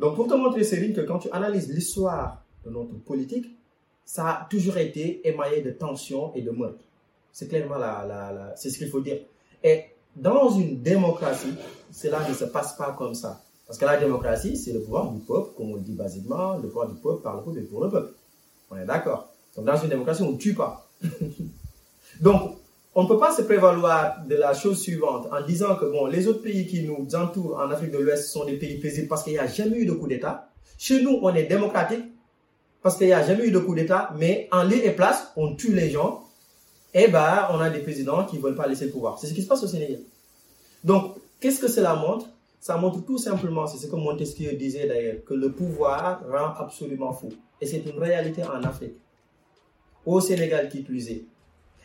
Donc, pour te montrer, Céline, que quand tu analyses l'histoire de notre politique, ça a toujours été émaillé de tensions et de meurtres. C'est clairement la, c'est ce qu'il faut dire. Et dans une démocratie, cela ne se passe pas comme ça. Parce que la démocratie, c'est le pouvoir du peuple, comme on dit basiquement, le pouvoir du peuple par le peuple et pour le peuple. On est d'accord. Donc dans une démocratie, on ne tue pas. Donc, on ne peut pas se prévaloir de la chose suivante en disant que les autres pays qui nous entourent en Afrique de l'Ouest sont des pays paisibles parce qu'il n'y a jamais eu de coup d'État. Chez nous, on est démocratique parce qu'il n'y a jamais eu de coup d'État, mais en lieu et place, on tue les gens. Et ben, on a des présidents qui ne veulent pas laisser le pouvoir. C'est ce qui se passe au Sénégal. Donc, qu'est-ce que cela montre? Ça montre tout simplement, c'est ce que Montesquieu disait d'ailleurs, que le pouvoir rend absolument fou. Et c'est une réalité en Afrique. Au Sénégal qui plus est.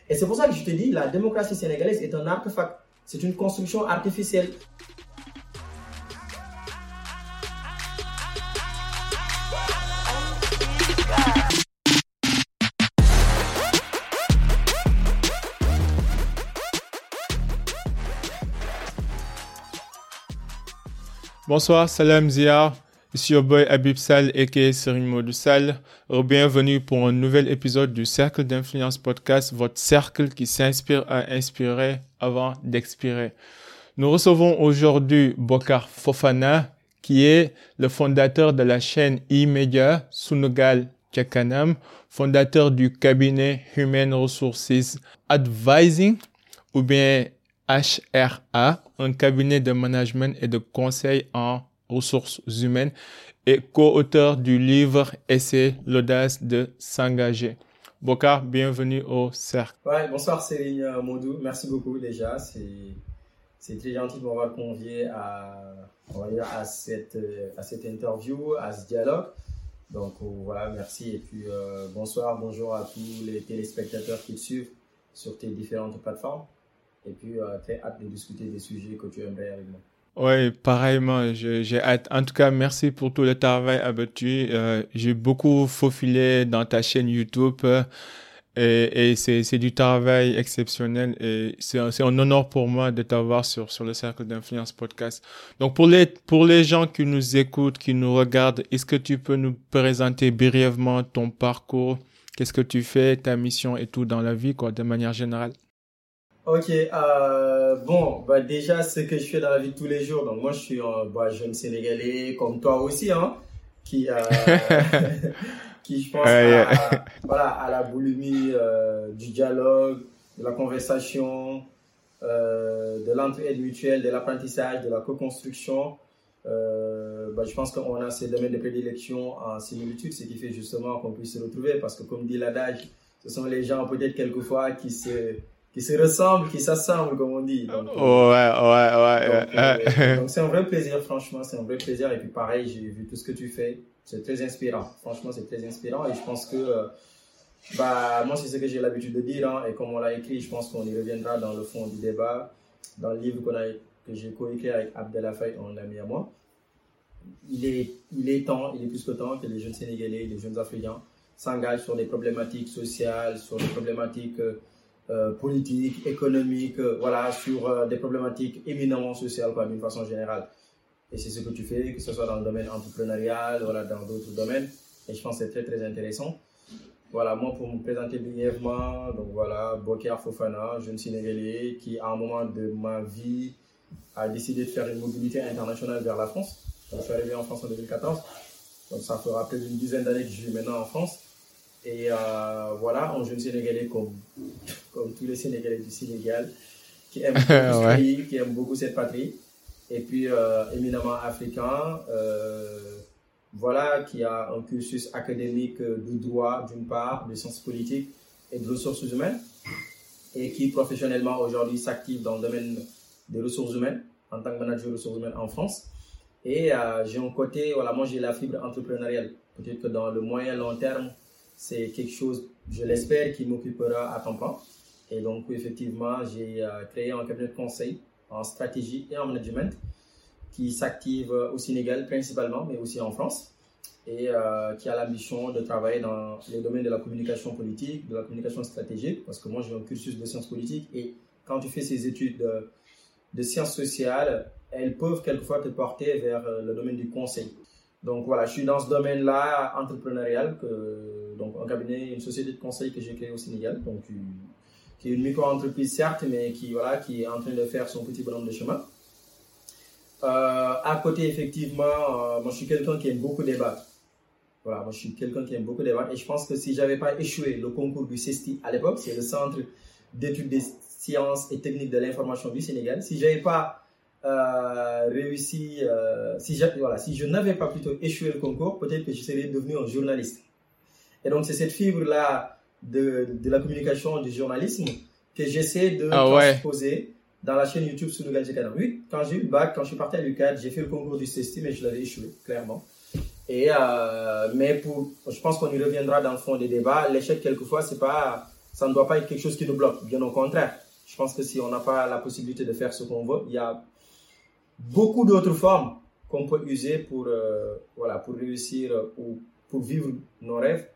Et c'est pour ça que je te dis, la démocratie sénégalaise est un artefact. C'est une construction artificielle. Bonsoir, salam Zia. Ici boy Abib Sal aka Serine Modou Sal. Bienvenue pour un nouvel épisode du Cercle d'influence podcast, votre cercle qui s'inspire à inspirer avant d'expirer. Nous recevons aujourd'hui Bokar Fofana, qui est le fondateur de la chaîne e-media Sunugal Kakanam, fondateur du cabinet Human Resources Advising, ou bien HRA, un cabinet de management et de conseil en ressources humaines et co-auteur du livre Essai l'audace de s'engager. Bokar, bienvenue au. Ouais, bonsoir Céline Modou, merci beaucoup déjà. C'est très gentil de m'avoir convié à, à, cette, à cette interview, à ce dialogue. Donc voilà, merci. Et puis euh, bonsoir, bonjour à tous les téléspectateurs qui te suivent sur tes différentes plateformes. Et puis euh, très hâte de discuter des sujets que tu aimerais avec moi. Oui, pareillement, j'ai hâte. En tout cas, merci pour tout le travail abattu. Euh, j'ai beaucoup faufilé dans ta chaîne YouTube euh, et, et c'est du travail exceptionnel et c'est un, un honneur pour moi de t'avoir sur, sur le Cercle d'Influence Podcast. Donc, pour les, pour les gens qui nous écoutent, qui nous regardent, est-ce que tu peux nous présenter brièvement ton parcours? Qu'est-ce que tu fais, ta mission et tout dans la vie, quoi, de manière générale? Ok, euh, bon, bah déjà, ce que je fais dans la vie de tous les jours. Donc, moi, je suis un bah, jeune Sénégalais, comme toi aussi, hein, qui, euh, qui je pense, à, voilà, à la boulimie euh, du dialogue, de la conversation, euh, de l'entraide mutuelle, de l'apprentissage, de la co-construction. Euh, bah, je pense qu'on a ces domaines de prédilection en similitude, ce qui fait justement qu'on puisse se retrouver, parce que comme dit l'adage, ce sont les gens peut-être quelquefois qui se qui se ressemblent, qui s'assemblent, comme on dit. Donc, ouais, ouais, ouais. Euh, donc, c'est un vrai plaisir, franchement, c'est un vrai plaisir. Et puis pareil, j'ai vu tout ce que tu fais. C'est très inspirant. Franchement, c'est très inspirant. Et je pense que, euh, bah, moi, c'est ce que j'ai l'habitude de dire. Hein, et comme on l'a écrit, je pense qu'on y reviendra dans le fond du débat, dans le livre qu'on a, que j'ai coécrit avec Abdelafay, un ami à moi. Il est, il est temps, il est plus que temps que les jeunes Sénégalais, les jeunes Africains s'engagent sur des problématiques sociales, sur des problématiques euh, euh, politique, économique, euh, voilà, sur euh, des problématiques éminemment sociales, quoi, d'une façon générale. Et c'est ce que tu fais, que ce soit dans le domaine entrepreneurial, voilà, dans d'autres domaines. Et je pense que c'est très, très intéressant. Voilà, moi, pour me présenter brièvement, donc voilà, Boker Fofana, jeune Sénégalais qui, à un moment de ma vie, a décidé de faire une mobilité internationale vers la France. Je suis arrivé en France en 2014. Donc, ça fera plus d'une dizaine d'années que je vis maintenant en France. Et euh, voilà, un jeune Sénégalais comme, comme tous les Sénégalais du Sénégal, qui aime beaucoup ce pays, qui aime beaucoup cette patrie. Et puis, euh, éminemment africain, euh, voilà, qui a un cursus académique de droit d'une part, de sciences politiques et de ressources humaines, et qui professionnellement aujourd'hui s'active dans le domaine des ressources humaines, en tant que manager de ressources humaines en France. Et j'ai un côté, voilà, moi j'ai la fibre entrepreneuriale. Peut-être que dans le moyen long terme, c'est quelque chose, je l'espère, qui m'occupera à temps plein. Et donc, effectivement, j'ai euh, créé un cabinet de conseil en stratégie et en management qui s'active au Sénégal principalement, mais aussi en France, et euh, qui a l'ambition de travailler dans les domaines de la communication politique, de la communication stratégique, parce que moi j'ai un cursus de sciences politiques, et quand tu fais ces études de, sciences sociales, elles peuvent quelquefois te porter vers euh, le domaine du conseil. Donc voilà, je suis dans ce domaine-là entrepreneurial, donc un cabinet, une société de conseil que j'ai créée au Sénégal, donc qui est une micro-entreprise certes, mais qui voilà, qui est en train de faire son petit bonhomme de chemin. Euh, à côté, effectivement, euh, moi je suis quelqu'un qui aime beaucoup débattre. Voilà, moi je suis quelqu'un qui aime beaucoup débattre et je pense que si j'avais pas échoué le concours du CESTI à l'époque, c'est le Centre d'études des sciences et techniques de l'information du Sénégal, si j'avais pas euh, réussi, euh, si, voilà, si je n'avais pas plutôt échoué le concours, peut-être que je serais devenu un journaliste. Et donc c'est cette fibre-là de, de, la communication, du journalisme que j'essaie de ah transposer dans la chaîne YouTube sous Nouvelle Canal. Oui, quand j'ai eu le bac, quand je suis parti à l'UCAD, j'ai fait le concours du CESTI, mais je l'avais échoué, clairement. Et, euh, mais pour, je pense qu'on y reviendra dans le fond des débats. L'échec, quelquefois, c'est pas, ça ne doit pas être quelque chose qui nous bloque. Bien au contraire. Je pense que si on n'a pas la possibilité de faire ce qu'on veut, il y a beaucoup d'autres formes qu'on peut user pour, euh, voilà, pour réussir ou pour vivre nos rêves,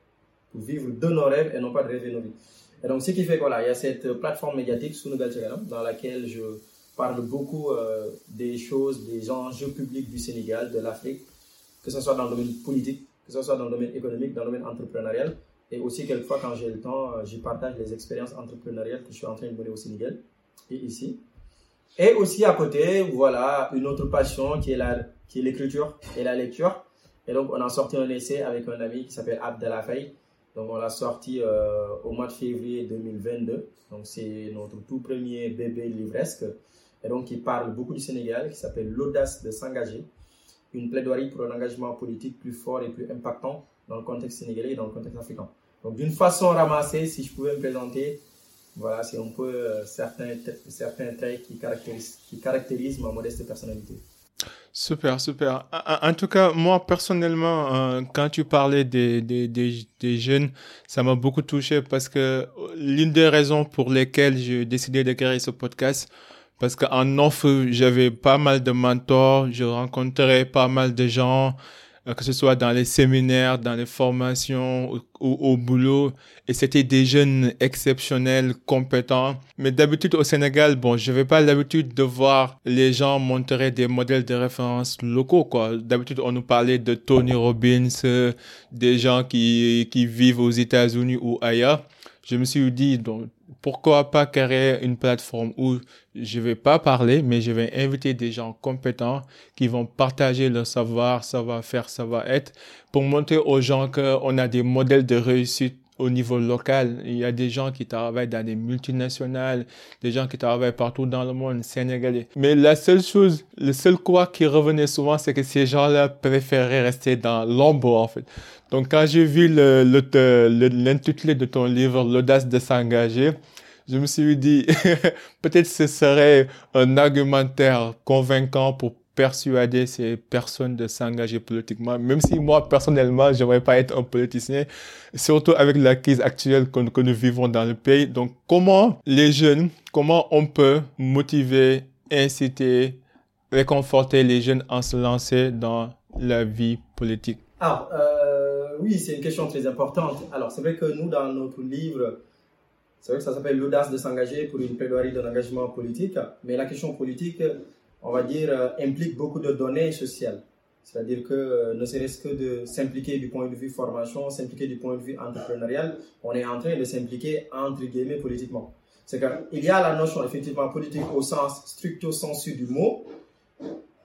pour vivre de nos rêves et non pas de rêver nos vies. Et donc, ce qui fait qu'il y a cette plateforme médiatique, Sunugal dans laquelle je parle beaucoup euh, des choses, des enjeux publics du Sénégal, de l'Afrique, que ce soit dans le domaine politique, que ce soit dans le domaine économique, dans le domaine entrepreneurial. Et aussi, quelquefois, quand j'ai le temps, euh, je partage les expériences entrepreneuriales que je suis en train de mener au Sénégal et ici. Et aussi, à côté, voilà, une autre passion qui est la, qui est l'écriture et la lecture. Et donc, on a sorti un essai avec un ami qui s'appelle Abdallah donc on l'a sorti euh, au mois de février 2022. Donc c'est notre tout premier bébé livresque. Et donc il parle beaucoup du Sénégal, qui s'appelle L'audace de s'engager. Une plaidoirie pour un engagement politique plus fort et plus impactant dans le contexte sénégalais et dans le contexte africain. Donc d'une façon ramassée, si je pouvais me présenter, voilà, c'est un peu euh, certains, certains traits qui caractérisent, qui caractérisent ma modeste personnalité. Super, super. En, tout cas, moi personnellement, euh, quand tu parlais des, des, des, des jeunes, ça m'a beaucoup touché parce que l'une des raisons pour lesquelles j'ai décidé de ce podcast, parce qu'en off, j'avais pas mal de mentors, je rencontrais pas mal de gens, euh, que ce soit dans les séminaires, dans les formations ou au, boulot. Et c'était des jeunes exceptionnels, compétents. Mais d'habitude au Sénégal, bon, je n'avais pas l'habitude de voir les gens montrer des modèles de référence locaux, quoi. D'habitude, on nous parlait de Tony Robbins, euh, des gens qui, qui vivent aux États-Unis ou ailleurs. Je me suis dit, donc, pourquoi pas créer une plateforme où je vais pas parler, mais je vais inviter des gens compétents qui vont partager leur savoir, savoir-faire, savoir-être pour montrer aux gens qu'on a des modèles de réussite au niveau local. Il y a des gens qui travaillent dans des multinationales, des gens qui travaillent partout dans le monde, sénégalais. Mais la seule chose, le seul quoi qui revenait souvent, c'est que ces gens-là préféraient rester dans l'ombre, en fait. Donc, quand j'ai vu l'intitulé de ton livre, L'audace de s'engager, je me suis dit, peut-être ce serait un argumentaire convaincant pour persuader ces personnes de s'engager politiquement, même si moi, personnellement, je n'aimerais pas être un politicien, surtout avec la crise actuelle que, nous vivons dans le pays. Donc, comment les jeunes, comment on peut motiver, inciter, réconforter les jeunes en se lancer dans la vie politique? Alors, euh, oui, c'est une question très importante. Alors, c'est vrai que nous, dans notre livre, c'est vrai que ça s'appelle l'audace de s'engager pour une plaidoirie d'un engagement politique, mais la question politique, on va dire, euh, implique beaucoup de données sociales. C'est-à-dire que euh, ne serait-ce que de s'impliquer du point de vue formation, s'impliquer du point de vue entrepreneurial, on est en train de s'impliquer entre guillemets politiquement. C'est qu'il y a la notion effectivement politique au sens stricto sensu du mot,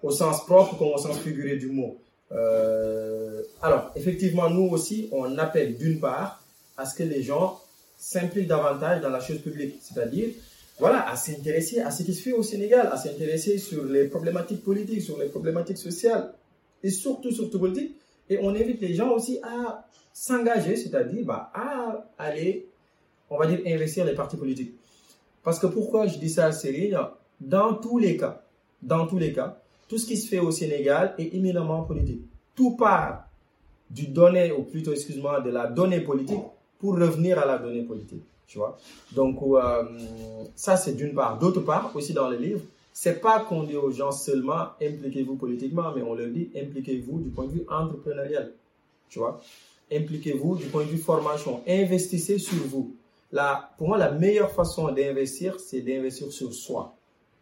au sens propre comme au sens figuré du mot. Euh, alors, effectivement, nous aussi, on appelle d'une part à ce que les gens s'impliquent davantage dans la chose publique, c'est-à-dire voilà, à s'intéresser à ce qui se fait au Sénégal, à s'intéresser sur les problématiques politiques, sur les problématiques sociales et surtout sur tout politique. Et on invite les gens aussi à s'engager, c'est-à-dire bah, à aller, on va dire, investir les partis politiques. Parce que pourquoi je dis ça, Cyril? Dans tous les cas, dans tous les cas, tout ce qui se fait au Sénégal est éminemment politique. Tout part du donné, ou plutôt, excuse-moi, de la donnée politique pour revenir à la donnée politique. Tu vois? Donc, euh, ça, c'est d'une part. D'autre part, aussi dans le livre, c'est pas qu'on dit aux gens seulement impliquez-vous politiquement, mais on leur dit impliquez-vous du point de vue entrepreneurial. Tu vois? Impliquez-vous du point de vue formation. Investissez sur vous. Là, pour moi, la meilleure façon d'investir, c'est d'investir sur soi.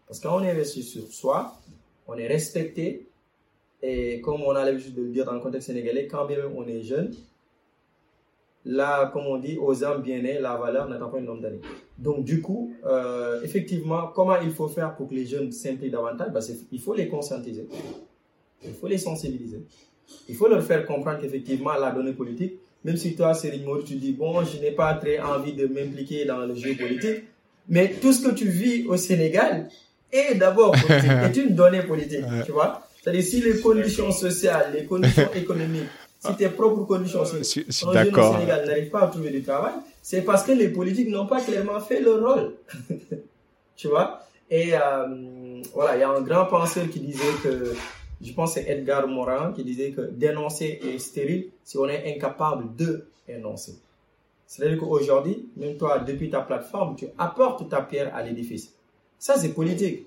Parce que quand on investit sur soi, on est respecté Et comme on a l'habitude de le dire dans le contexte sénégalais, quand bien même on est jeune, là, comme on dit, aux âmes bien nées, la valeur n'attend pas une nombre d'années. Donc, du coup, euh, effectivement, comment il faut faire pour que les jeunes s'impliquent davantage? Bah, Il faut les conscientiser, il faut les sensibiliser, il faut leur faire comprendre qu'effectivement, la donnée politique, même si toi, Céline Maud, tu dis, bon, je n'ai pas très envie de m'impliquer dans le jeu politique, mais tout ce que tu vis au Sénégal est d'abord est une donnée politique, tu vois? C'est-à-dire, si les conditions sociales, les conditions économiques, si tes propres conditions sociales, au Sénégal n'arrivent pas à trouver du travail, c'est parce que les politiques n'ont pas clairement fait leur rôle. tu vois? Et euh, voilà, il y a un grand penseur qui disait que je pense que c'est Edgar Morin qui disait que dénoncer est stérile si on est incapable de énoncer. C'est-à-dire qu'aujourd'hui, même toi, depuis ta plateforme, tu apportes ta pierre à l'édifice. Ça, c'est politique.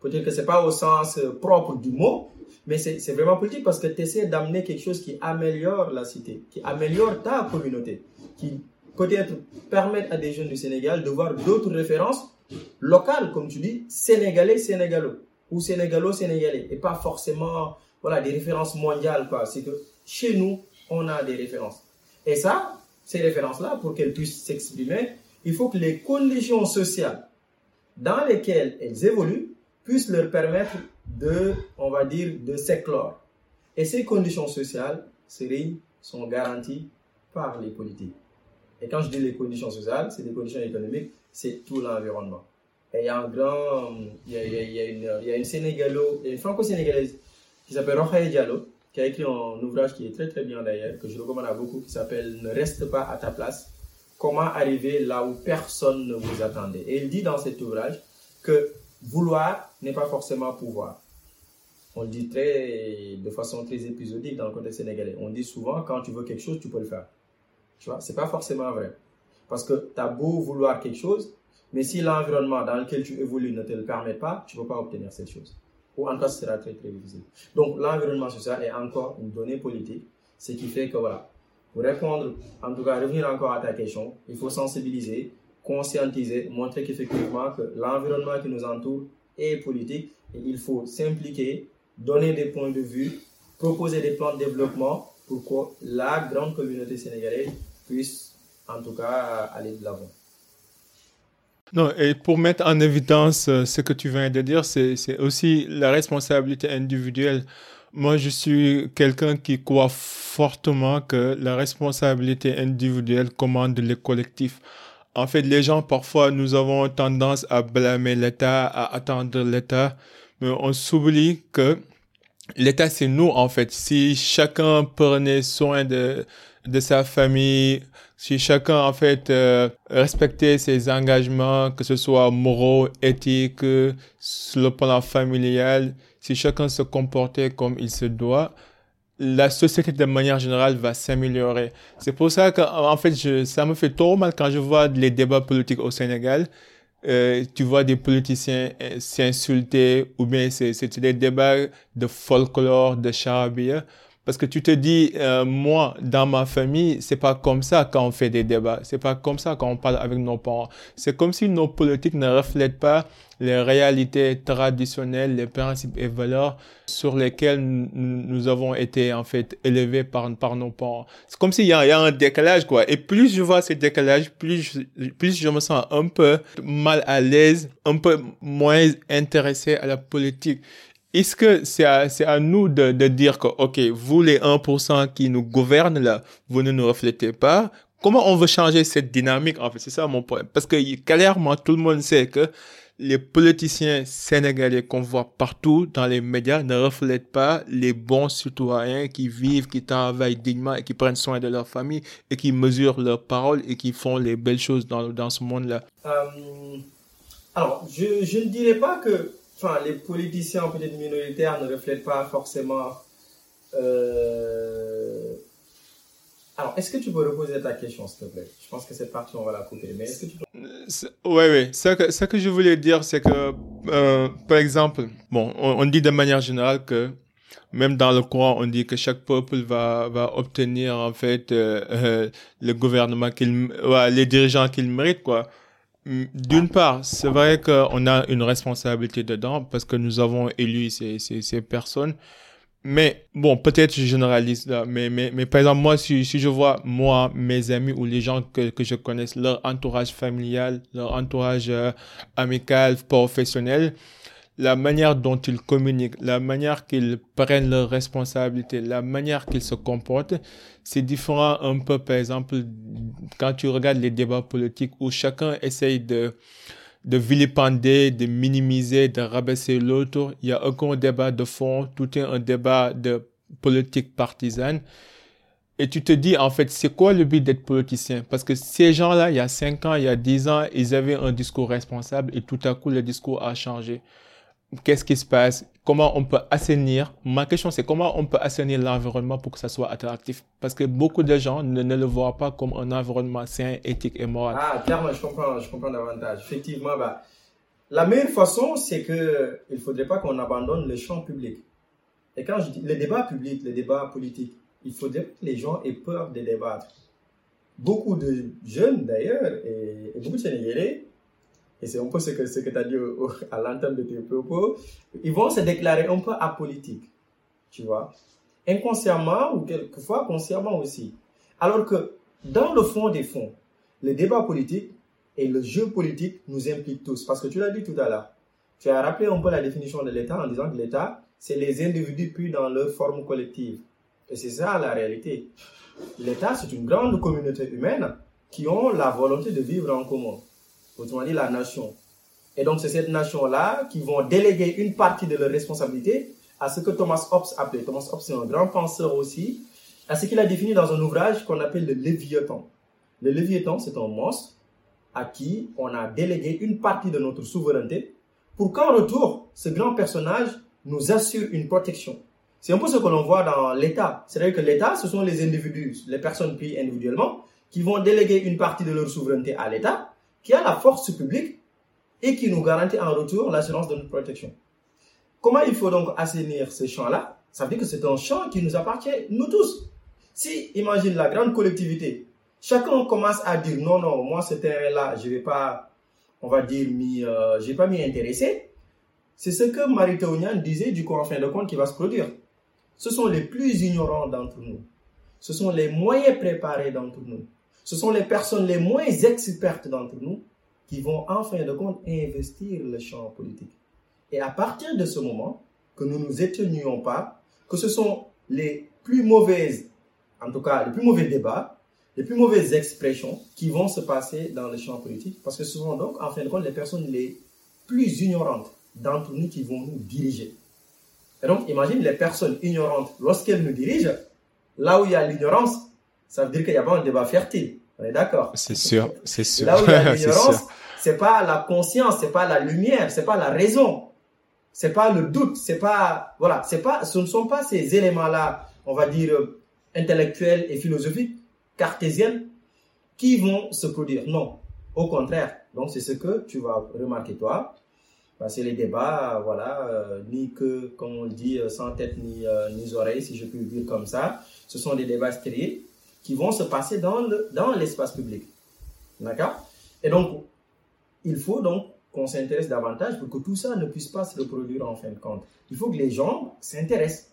Peut-être que ce n'est pas au sens euh, propre du mot, mais c'est vraiment politique parce que tu essaies d'amener quelque chose qui améliore la cité, qui améliore ta communauté, qui peut-être permettre à des jeunes du Sénégal de voir d'autres références locales, comme tu dis, sénégalais, sénégalo ou sénégalo-sénégalais et pas forcément voilà, des références mondiales. C'est que chez nous, on a des références. Et ça, ces références-là, pour qu'elles puissent s'exprimer, il faut que les conditions sociales dans lesquelles elles évoluent puissent leur permettre de, on va dire, de s'éclore. Et ces conditions sociales, ces sont garanties par les politiques. Et quand je dis les conditions sociales, c'est les conditions économiques, c'est tout l'environnement. Et il y a un grand, il y a, il y a une, il y a une Sénégalo, une franco-sénégalaise qui s'appelle Rokhaya Diallo, qui a écrit un ouvrage qui est très très bien d'ailleurs, que je recommande à beaucoup, qui s'appelle Ne reste pas à ta place, comment arriver là où personne ne vous attendait. Et il dit dans cet ouvrage que vouloir n'est pas forcément pouvoir. On le dit très, de façon très épisodique dans le contexte sénégalais. On dit souvent, quand tu veux quelque chose, tu peux le faire. Tu vois, c'est pas forcément vrai. Parce que tu as beau vouloir quelque chose, mais si l'environnement dans lequel tu évolues ne te le permet pas, tu ne peux pas obtenir cette chose. Ou en tout cas, ce sera très très difficile. Donc l'environnement social est encore une donnée politique, ce qui fait que voilà, pour répondre, en tout cas revenir encore à ta question, il faut sensibiliser, conscientiser, montrer qu'effectivement que l'environnement qui nous entoure est politique et il faut s'impliquer, donner des points de vue, proposer des plans de développement pour que la grande communauté sénégalaise puisse en tout cas aller de l'avant. Non, et pour mettre en évidence euh, ce que tu viens de dire, c'est aussi la responsabilité individuelle. Moi, je suis quelqu'un qui croit fortement que la responsabilité individuelle commande le collectif. En fait, les gens, parfois, nous avons tendance à blâmer l'État, à attendre l'État, mais on s'oublie que l'État, c'est nous, en fait. Si chacun prenait soin de, de sa famille, si chacun en fait euh, respectait ses engagements, que ce soit moraux, éthiques, sur le plan familial, si chacun se comportait comme il se doit, la société de manière générale va s'améliorer. C'est pour ça que en fait je, ça me fait trop mal quand je vois les débats politiques au Sénégal. Euh, tu vois des politiciens euh, s'insulter ou bien c'est des débats de folklore, de charabia. Parce que tu te dis, euh, moi, dans ma famille, c'est pas comme ça quand on fait des débats. C'est pas comme ça quand on parle avec nos parents. C'est comme si nos politiques ne reflètent pas les réalités traditionnelles, les principes et valeurs sur lesquels nous avons été, en fait, élevés par, nos parents. C'est comme s'il y, y, a un décalage, quoi. Et plus je vois ce décalage, plus plus je me sens un peu mal à l'aise, un peu moins intéressé à la politique. Est-ce que c'est à, nous de, de dire que, OK, vous les 1% qui nous gouvernent là, vous ne nous reflétez pas. Comment on veut changer cette dynamique En fait, c'est ça mon point. Parce que clairement, tout le monde sait que les politiciens sénégalais qu'on voit partout dans les médias ne reflètent pas les bons citoyens qui vivent, qui travaillent dignement et qui prennent soin de leur famille et qui mesurent leurs paroles et qui font les belles choses dans, dans ce monde-là. Euh, alors, je, je ne dirais pas que enfin, les politiciens peut-être minoritaires ne reflètent pas forcément. Euh, alors, est-ce que tu peux reposer ta question, s'il te plaît? Je pense que cette partie, on va la couper. Mais est-ce que tu. Oui, oui. Ce que, ce que je voulais dire, c'est que, euh, par exemple, bon, on, dit de manière générale que même dans le Coran, on dit que chaque peuple va, va obtenir, en fait, euh, le gouvernement qu'il, les dirigeants qu'il mérite, quoi. D'une part, c'est vrai qu'on a une responsabilité dedans parce que nous avons élu ces, personnes. Mais bon, peut-être je généralise là, mais, mais, mais par exemple, moi, si, si je vois, moi, mes amis ou les gens que, que je connaisse, leur entourage familial, leur entourage euh, amical, professionnel, la manière dont ils communiquent, la manière qu'ils prennent leurs responsabilités, la manière qu'ils se comportent, c'est différent un peu, par exemple, quand tu regardes les débats politiques où chacun essaye de, de vilipender, de minimiser, de rabaisser l'autre. Il y a aucun débat de fond, tout est un débat de politique partisane. Et tu te dis, en fait, c'est quoi le but d'être politicien? Parce que ces gens-là, il y a 5 ans, il y a 10 ans, ils avaient un discours responsable et tout à coup, le discours a changé qu'est-ce qui se passe, comment on peut assainir. Ma question, c'est comment on peut assainir l'environnement pour que ça soit attractif? Parce que beaucoup de gens ne, le voient pas comme un environnement sain, éthique et moral. Ah, clairement, je comprends, je comprends davantage. Effectivement, bah, la meilleure façon, c'est que il faudrait pas qu'on abandonne le champ public. Et quand je dis le débat public, le débat politique, il faudrait que les gens aient peur de débattre. Beaucoup de jeunes, d'ailleurs, et, et beaucoup de Sénégalais, et c'est un peu ce que, ce que tu as dit à l'entame de tes propos, ils vont se déclarer un peu apolitiques, tu vois, inconsciemment ou quelquefois consciemment aussi. Alors que dans le fond des fonds, le débat politique et le jeu politique nous impliquent tous. Parce que tu l'as dit tout à l'heure, tu as rappelé un peu la définition de l'État en disant que l'État, c'est les individus pris dans leur forme collective. Et c'est ça la réalité. L'État, c'est une grande communauté humaine qui ont la volonté de vivre en commun autrement dit la nation. Et donc c'est cette nation-là qui vont déléguer une partie de leur responsabilité à ce que Thomas Hobbes appelait, Thomas Hobbes c'est un grand penseur aussi, à ce qu'il a défini dans un ouvrage qu'on appelle le Léviathan. Le Léviathan, c'est un monstre à qui on a délégué une partie de notre souveraineté pour qu'en retour, ce grand personnage nous assure une protection. C'est un peu ce que l'on voit dans l'État. C'est-à-dire que l'État, ce sont les individus, les personnes prises individuellement, qui vont déléguer une partie de leur souveraineté à l'État qui a la force publique et qui nous garantit en retour l'assurance de notre protection. Comment il faut donc assainir ce champ-là Ça veut dire que c'est un champ qui nous appartient, nous tous. Si, imagine la grande collectivité, chacun commence à dire non, non, moi ce terrain-là, je vais pas, on va dire, euh, j'ai pas m'y intéresser. C'est ce que Marie disait du coup en fin de compte qui va se produire. Ce sont les plus ignorants d'entre nous. Ce sont les moyens préparés d'entre nous ce sont les personnes les moins expertes d'entre nous qui vont en fin de compte investir le champ politique. Et à partir de ce moment, que nous ne nous éteignions pas, que ce sont les plus mauvaises, en tout cas les plus mauvais débats, les plus mauvaises expressions qui vont se passer dans le champ politique, parce que ce sont donc en fin de compte les personnes les plus ignorantes d'entre nous qui vont nous diriger. Et donc imagine les personnes ignorantes, lorsqu'elles nous dirigent, là où il y a l'ignorance, ça veut dire qu'il n'y a pas un débat fertile. On est d'accord C'est sûr, c'est sûr. Là où il y a l'ignorance, c'est pas la conscience, c'est pas la lumière, c'est pas la raison, c'est pas le doute, c'est pas voilà, c'est pas, ce ne sont pas ces éléments-là, on va dire intellectuels et philosophiques, cartésiens, qui vont se produire. Non, au contraire. Donc c'est ce que tu vas remarquer toi. Bah, c'est les débats, voilà, euh, ni que, comme on le dit, euh, sans tête ni, euh, ni oreilles, si je puis dire comme ça. Ce sont des débats stériles qui vont se passer dans le dans l'espace public. D'accord? Et donc, il faut donc qu'on s'intéresse davantage pour que tout ça ne puisse pas se reproduire en fin de compte. Il faut que les gens s'intéressent.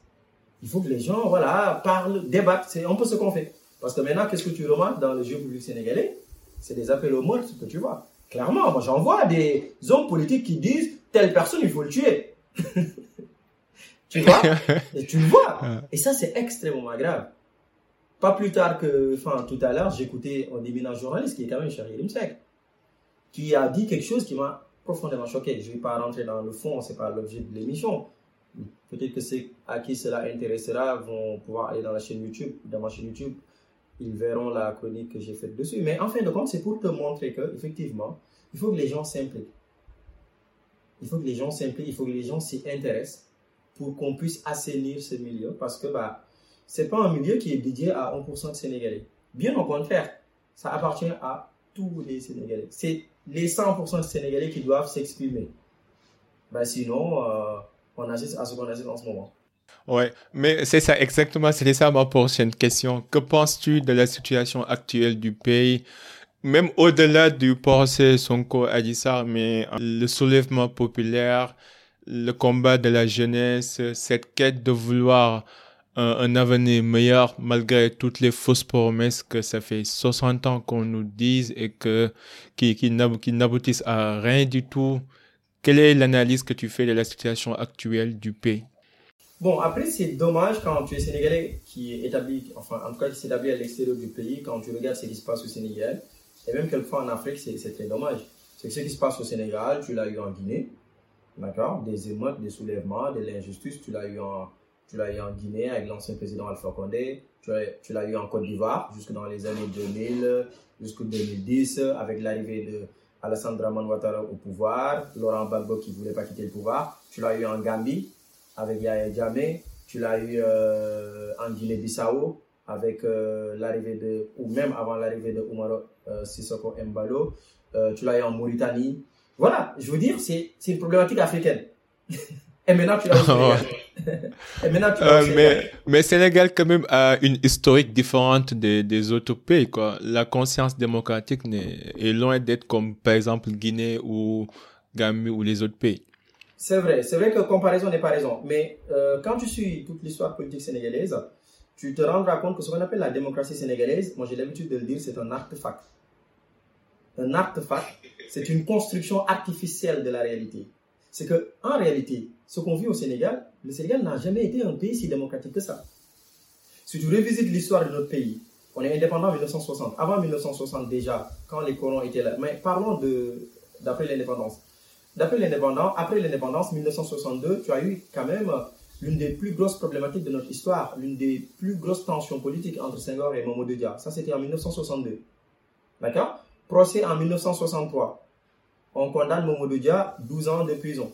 Il faut que les gens, voilà, parlent, débattent. C'est un peu ce qu'on fait. Parce que maintenant, qu'est-ce que tu remarques dans le jeu public sénégalais? C'est des appels au meurtre que tu vois. Clairement, moi j'en vois des hommes politiques qui disent telle personne, il faut le tuer. tu vois? Et tu le vois. Et ça, c'est extrêmement grave. Pas plus tard que, enfin, tout à l'heure, j'écoutais un éminent journaliste qui est quand même Charlie Limsek, qui a dit quelque chose qui m'a profondément choqué. Je ne vais pas rentrer dans le fond, c'est pas l'objet de l'émission. Peut-être que ceux à qui cela intéressera vont pouvoir aller dans la chaîne YouTube, dans ma chaîne YouTube, ils verront la chronique que j'ai faite dessus. Mais en fin de compte, c'est pour te montrer que, effectivement, il faut que les gens s'impliquent. Il faut que les gens s'impliquent, il faut que les gens s'y intéressent pour qu'on puisse assainir ce milieu parce que, bah, c'est pas un milieu qui est dédié à 1% de Sénégalais. Bien au contraire, ça appartient à tous les Sénégalais. C'est les 100% de Sénégalais qui doivent s'exprimer. Ben sinon, euh, on assiste à ce qu'on assiste en ce moment. Ouais, mais c'est ça exactement, c'était ça ma prochaine question. Que penses-tu de la situation actuelle du pays? Même au-delà du procès Sonko Adissar, mais le soulèvement populaire, le combat de la jeunesse, cette quête de vouloir un, avenir meilleur malgré toutes les fausses promesses que ça fait 60 ans qu'on nous dise et que, qui, qui n'aboutissent à rien du tout. Quelle est l'analyse que tu fais de la situation actuelle du pays? Bon, après, c'est dommage quand tu es Sénégalais qui est établi, enfin, en tout cas, qui s'établit à l'extérieur du pays, quand tu regardes ce qui se passe au Sénégal, et même quelquefois en Afrique, c'est très dommage. C'est ce qui se passe au Sénégal, tu l'as eu en Guinée, d'accord? Des émeutes, des soulèvements, de l'injustice, tu l'as eu en, tu l'as eu en Guinée avec l'ancien président Alpha Condé, tu l'as eu en Côte d'Ivoire jusque dans les années 2000, jusqu'en 2010, avec l'arrivée de Alassane Draman Ouattara au pouvoir, Laurent Gbagbo qui voulait pas quitter le pouvoir, tu l'as eu en Gambie avec Yahya Jammeh, tu l'as eu euh, en Guinée-Bissau avec euh, l'arrivée de, ou même avant l'arrivée de Oumaro euh, Sissoko Mbalo, tu l'as eu en Mauritanie. Voilà, je veux dire, c'est une problématique africaine. Et maintenant, tu l'as euh, mais, mais Sénégal, quand même, a une historique différente des, des autres pays, quoi. La conscience démocratique est, loin d'être comme, par exemple, Guinée ou Gambie ou les autres pays. C'est vrai, c'est vrai que comparaison n'est pas raison. Mais euh, quand tu suis toute l'histoire politique sénégalaise, tu te rendras compte que ce qu'on appelle la démocratie sénégalaise, moi j'ai l'habitude de le dire, c'est un artefact. Un artefact, c'est une construction artificielle de la réalité. C'est que, en réalité, ce qu'on vit au Sénégal, le Sénégal n'a jamais été un pays si démocratique que ça. Si tu revisites l'histoire de notre pays, on est indépendant en 1960. Avant 1960 déjà, quand les colons étaient là. Mais parlons de d'après l'indépendance. D'après l'indépendance, après l'indépendance, 1962, tu as eu quand même l'une des plus grosses problématiques de notre histoire, l'une des plus grosses tensions politiques entre Senghor et Mamadou Dia. Ça, c'était en 1962. D'accord? Procès en 1963. On condamne Mamadou Dia 12 ans de prison.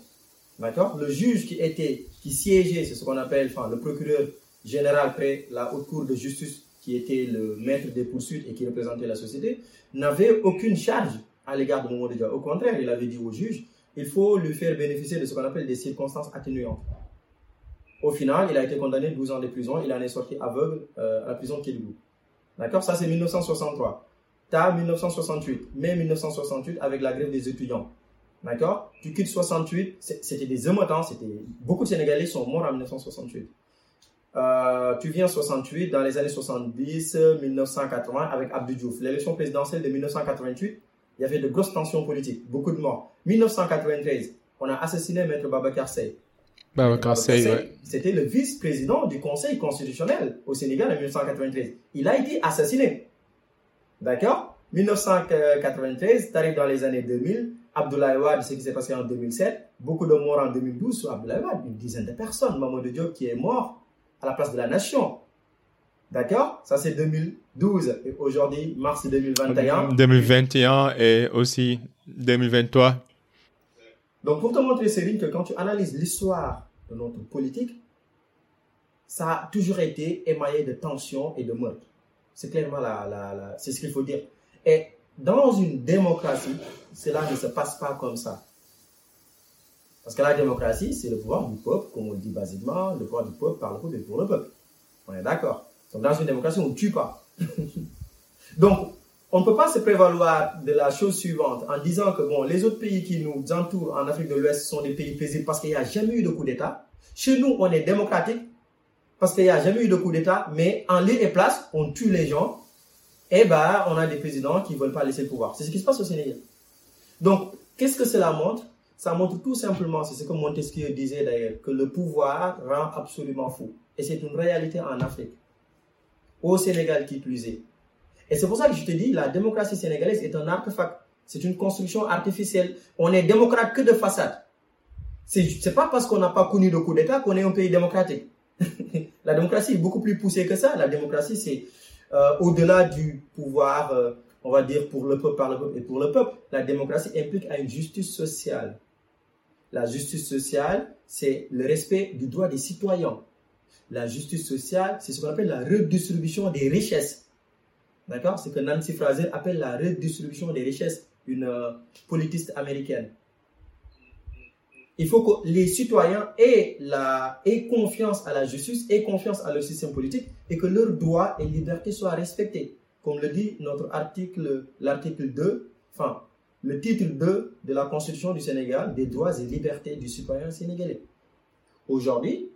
D'accord? Le juge qui était, qui siégeait, c'est ce qu'on appelle, enfin, le procureur général près la haute cour de justice, qui était le maître des poursuites et qui représentait la société, n'avait aucune charge à l'égard de Mamadou Dia. Au contraire, il avait dit au juge, il faut lui faire bénéficier de ce qu'on appelle des circonstances atténuantes. Au final, il a été condamné 12 ans de prison, il en est sorti aveugle euh, à la prison Kédougou. D'accord? Ça, c'est 1963. T'as 1968, mai 1968, avec la grève des étudiants. D'accord? Tu quittes 68, c'était des émeutes, hein, c'était beaucoup de Sénégalais sont morts en 1968. Euh, tu viens en 68, dans les années 70, 1980, avec Abdou Diouf. L'élection présidentielle de 1988, il y avait de grosses tensions politiques, beaucoup de morts. 1993, on a assassiné Maître Babacar Sey. Babacar Sey, C'était le vice-président du Conseil constitutionnel au Sénégal en 1993. Il a été assassiné. D'accord? 1993, tu arrives dans les années 2000, Abdoulaye Wade, ce qui s'est passé en 2007, beaucoup de morts en 2012 sur Abdoulaye Wade, une dizaine de personnes, Mamadou Diop qui est mort à la place de la nation. D'accord? Ça c'est 2012 et aujourd'hui, mars 2021. 2021 et aussi 2023. Donc pour te montrer, Céline, que quand tu analyses l'histoire de notre politique, ça a toujours été émaillé de tensions et de meurtres. C'est clairement la, c'est ce qu'il faut dire. Et dans une démocratie, cela ne se passe pas comme ça. Parce que la démocratie, c'est le pouvoir du peuple, comme on dit basiquement, le pouvoir du peuple par le peuple et pour le peuple. On est d'accord. Donc dans une démocratie, on ne tue pas. Donc, on ne peut pas se prévaloir de la chose suivante en disant que bon, les autres pays qui nous entourent en Afrique de l'Ouest sont des pays paisibles parce qu'il n'y a jamais eu de coup d'État. Chez nous, on est démocratique parce qu'il n'y a jamais eu de coup d'État, mais en lieu et place, on tue les gens eh ben, on a des présidents qui ne veulent pas laisser le pouvoir. C'est ce qui se passe au Sénégal. Donc, qu'est-ce que cela montre? Ça montre tout simplement, c'est ce que Montesquieu disait d'ailleurs, que le pouvoir rend absolument fou. Et c'est une réalité en Afrique. Au Sénégal qui plus est. Et c'est pour ça que je te dis, la démocratie sénégalaise est un artefact. C'est une construction artificielle. On est démocrate que de façade. C'est pas parce qu'on n'a pas connu de coup d'État qu'on est un pays démocratique. la démocratie est beaucoup plus poussée que ça. La démocratie, c'est euh, au-delà du pouvoir, euh, on va dire, pour le peuple, par le peuple et pour le peuple, la démocratie implique une justice sociale. La justice sociale, c'est le respect du droit des citoyens. La justice sociale, c'est ce qu'on appelle la redistribution des richesses. D'accord? C'est ce que Nancy Fraser appelle la redistribution des richesses, une euh, politiste américaine il faut que les citoyens aient, confiance à la justice, aient confiance à leur système politique et que leurs droits et libertés soient respectés. Comme le dit notre article, l'article 2, enfin, le titre 2 de la Constitution du Sénégal des droits et libertés du citoyen sénégalais. Aujourd'hui,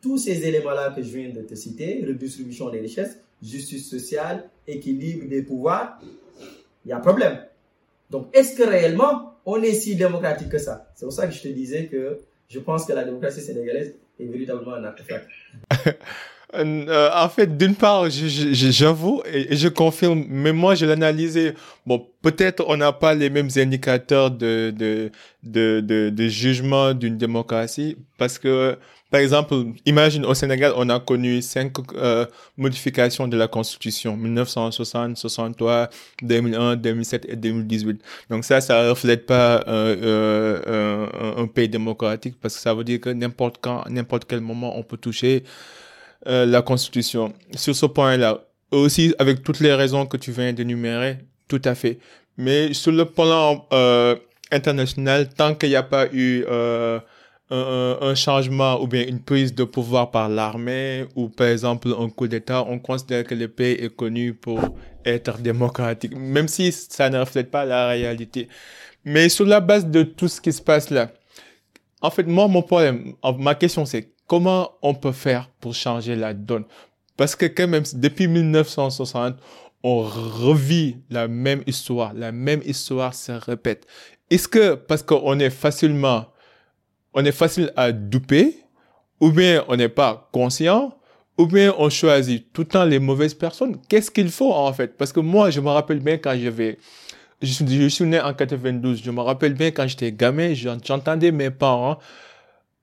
tous ces éléments-là que je viens de te citer, redistribution des richesses, justice sociale, équilibre des pouvoirs, il y a problème. Donc, est-ce que réellement, on est si démocratique que ça C'est pour ça que je te disais que je pense que la démocratie sénégalaise est véritablement un artefact. Euh, en fait, d'une part, j'avoue et, je confirme, mais moi, je l'analysais. Bon, peut-être on n'a pas les mêmes indicateurs de de de, de jugement d'une démocratie, parce que par exemple, imagine au Sénégal, on a connu cinq euh, modifications de la Constitution 1960, 63, 2001, 2007 et 2018. Donc ça, ça reflète pas euh, euh, un, un pays démocratique parce que ça veut dire que n'importe quand, n'importe quel moment, on peut toucher euh, la Constitution. Sur ce point-là, aussi avec toutes les raisons que tu viens d'énumérer, tout à fait. Mais sur le plan euh, international, tant qu'il n'y a pas eu euh, un, changement ou bien une prise de pouvoir par l'armée ou par exemple un coup d'État, on considère que le pays est connu pour être démocratique, même si ça ne reflète pas la réalité. Mais sur la base de tout ce qui se passe là, en fait, moi, mon problème, ma question c'est comment on peut faire pour changer la donne? Parce que quand même, depuis 1960, on revit la même histoire, la même histoire se répète. Est-ce que parce qu'on est facilement, on est facile à duper, ou bien on n'est pas conscient, ou bien on choisit tout le temps les mauvaises personnes Qu'est-ce qu'il faut en fait? Parce que moi, je me rappelle bien quand j'avais je suis, je suis né en 92. Je me rappelle bien quand j'étais gamin, j'entendais mes parents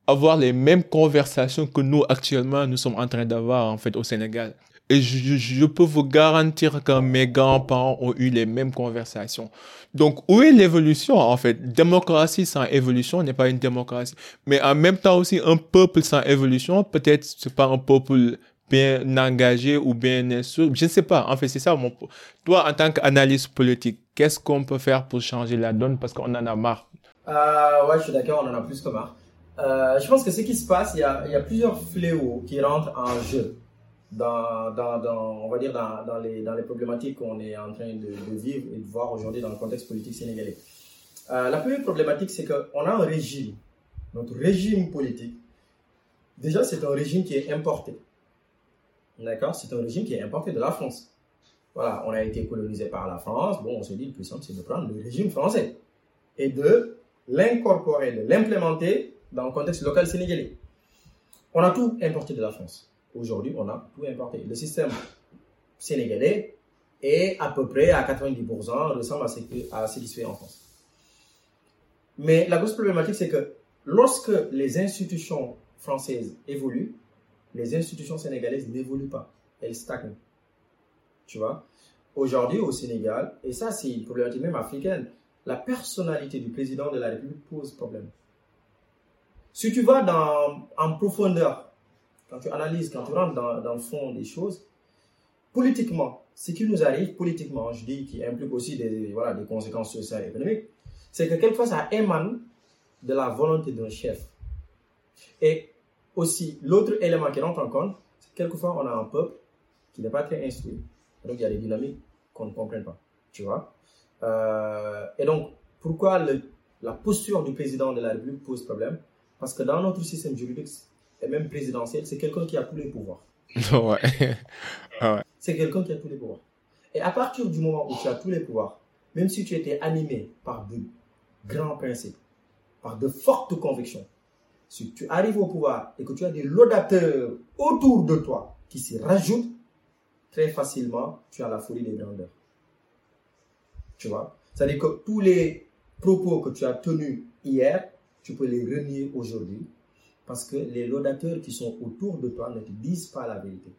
avoir les mêmes conversations que nous actuellement nous sommes en train d'avoir en fait au Sénégal. Et je, peux vous garantir que mes grands-parents ont eu les mêmes conversations. Donc, où est l'évolution en fait? Démocratie sans évolution n'est pas une démocratie. Mais en même temps aussi, un peuple sans évolution, peut-être c'est pas un peuple bien engagé ou bien instruit. Je ne sais pas. En fait, c'est ça mon... Toi, en tant qu'analyste politique, qu'est-ce qu'on peut faire pour changer la donne? Parce qu'on en a marre euh, Ouais, je suis d'accord, on en a plus que marre. Euh, je pense que ce qui se passe, il y a plusieurs fléaux qui rentrent en jeu dans, on va dire dans, les, problématiques qu'on est en train de, de, vivre et de voir aujourd'hui dans le contexte politique sénégalais. Euh, la première problématique, c'est qu'on a un régime, notre régime politique. Déjà, c'est un régime qui est importé. D'accord? C'est un régime qui est importé de la France. Voilà, on a été colonisé par la France. Bon, on s'est dit, le plus simple, c'est de prendre le régime français et de l'incorporer, de l'implémenter dans le contexte local sénégalais. On a tout importé de la France. Aujourd'hui, on a tout importé. Le système sénégalais est à peu près à 90% ressemble à ce, à qui se fait en France. Mais la grosse problématique, c'est que lorsque les institutions françaises évoluent, les institutions sénégalaises n'évoluent pas. Elles stagnent. Tu vois? Aujourd'hui, au Sénégal, et ça, c'est une problématique même africaine, la personnalité du président de la République pose problème. Si tu vas dans, en profondeur, quand tu analyses, quand tu rentres dans, le fond des choses, politiquement, ce qui nous arrive politiquement, je dis, qui implique aussi des, voilà, des conséquences sociales et économiques, c'est que quelquefois ça émane de la volonté d'un chef. Et aussi, l'autre élément qui rentre en compte, c'est que quelquefois on a un peuple qui n'est pas très instruit. Donc il y a des dynamiques qu'on ne comprend pas. Tu vois euh, Et donc, pourquoi la posture du président de la République pose problème? Parce que dans notre système juridique, et même présidentiel, c'est quelqu'un qui a tous les pouvoirs. ouais. Ah ouais. C'est quelqu'un qui a tous les pouvoirs. Et à partir du moment où tu as tous les pouvoirs, même si tu étais animé par de grands principes, par de fortes convictions, si tu arrives au pouvoir et que tu as des laudateurs autour de toi qui s'y rajoutent, très facilement, tu as la folie des grandeurs. Tu vois? C'est-à-dire que tous les propos que tu as tenus hier, tu peux les renier aujourd'hui parce que les laudateurs qui sont autour de toi ne te disent pas la vérité.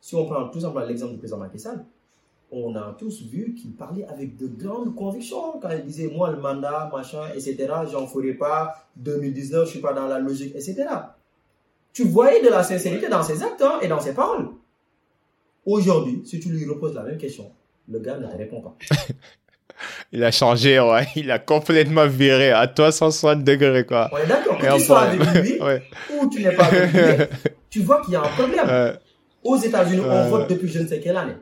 Si on prend tout simplement l'exemple du président Macky Sall, on a tous vu qu'il parlait avec de grandes convictions quand il disait moi le mandat, machin, etc. J'en ferai pas. 2019, je suis pas dans la logique, etc. Tu voyais de la sincérité dans ses actes hein, et dans ses paroles. Aujourd'hui, si tu lui reposes la même question, le gars ne répond pas. il a changé, ouais. Il a complètement viré à 360 degrés, quoi. On est d'accord. Que tu sois avec lui ou tu n'es pas avec lui, tu vois qu'il y a un problème. Aux États-Unis, on vote depuis je ne sais quelle année.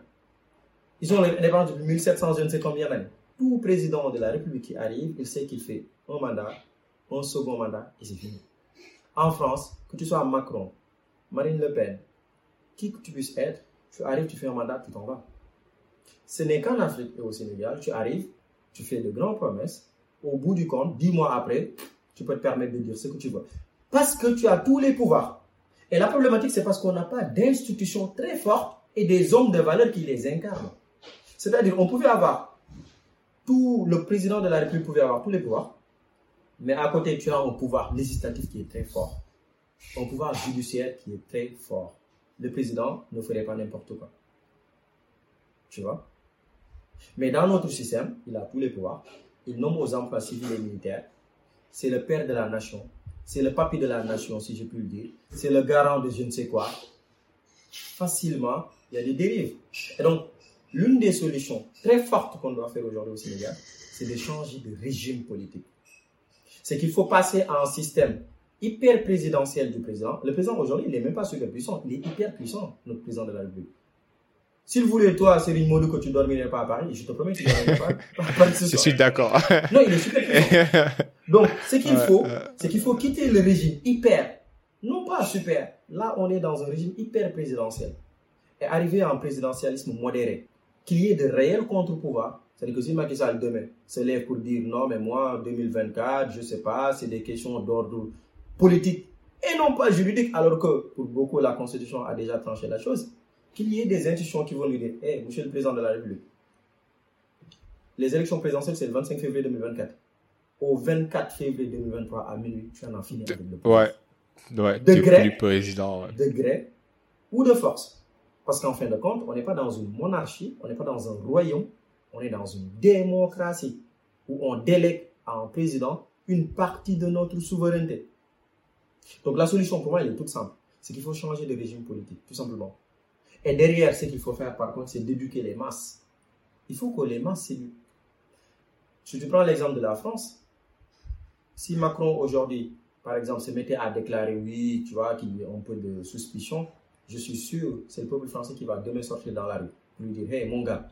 Ils ont l'indépendance depuis 1700, je ne sais combien d'années. tout président de la République qui arrive, il sait qu'il fait un mandat, un second mandat et c'est fini. En France, que tu sois Macron, Marine Le Pen, qui que tu puisses être, tu arrives, tu fais un mandat, tu t'en vas. Ce n'est qu'en Afrique et au Sénégal, tu arrives, tu fais de grandes promesses, au bout du compte, dix mois après, tu peux te permettre de dire ce que tu veux. Parce que tu as tous les pouvoirs. Et la problématique, c'est parce qu'on n'a pas d'institutions très fortes et des hommes de valeur qui les incarnent. C'est-à-dire, on pouvait avoir tout, le président de la République pouvait avoir tous les pouvoirs, mais à côté, tu as un pouvoir législatif qui est très fort, un pouvoir judiciaire qui est très fort. Le président ne ferait pas n'importe quoi. Tu vois? Mais dans notre système, il a tous les pouvoirs. Il nomme aux emplois civils et militaires. C'est le père de la nation. C'est le papy de la nation, si je puis le dire. C'est le garant de je ne sais quoi. Facilement, il y a des dérives. Et donc, l'une des solutions très fortes qu'on doit faire aujourd'hui au Sénégal, c'est de changer de régime politique. C'est qu'il faut passer à un système hyper présidentiel du président. Le président aujourd'hui, il n'est même pas super puissant, il est hyper puissant, notre président de la République. S'il voulait, toi, Céline Modou, que tu ne dormirais pas à Paris, je te promets que tu ne dormirais pas, Je suis d'accord. Non, il est super puissant. Donc, ce qu'il faut, c'est qu'il faut quitter le régime hyper, non pas super. Là, on est dans un régime hyper présidentiel. Et arriver à un présidentialisme modéré, qu'il y ait de réels contre-pouvoirs. C'est-à-dire que si Macky Sall demain se lève pour dire non, mais moi, 2024, je ne sais pas, c'est des questions d'ordre politique et non pas juridique, alors que pour beaucoup, la Constitution a déjà tranché la chose qu'il y ait des institutions qui vont lui dire Hé, monsieur le président de la République, les élections présidentielles, c'est le 25 février 2024. Au 24 février 2023 à minuit, tu en as fini avec le Ouais, ouais, de gré, président. Ouais. De gré ou de force. Parce qu'en fin de compte, on n'est pas dans une monarchie, on n'est pas dans un royaume, on est dans une démocratie où on délègue à un président une partie de notre souveraineté. Donc la solution pour moi, elle est toute simple. C'est qu'il faut changer de régime politique, tout simplement. Et derrière, ce qu'il faut faire, par contre, c'est d'éduquer les masses. Il faut que les masses s'éduquent. Si tu prends l'exemple de la France, si Macron aujourd'hui, par exemple, se mettait à déclarer oui, tu vois, qu'il y a un peu de suspicion, je suis sûr, c'est le peuple français qui va demain sortir dans la rue pour lui dire, hey mon gars,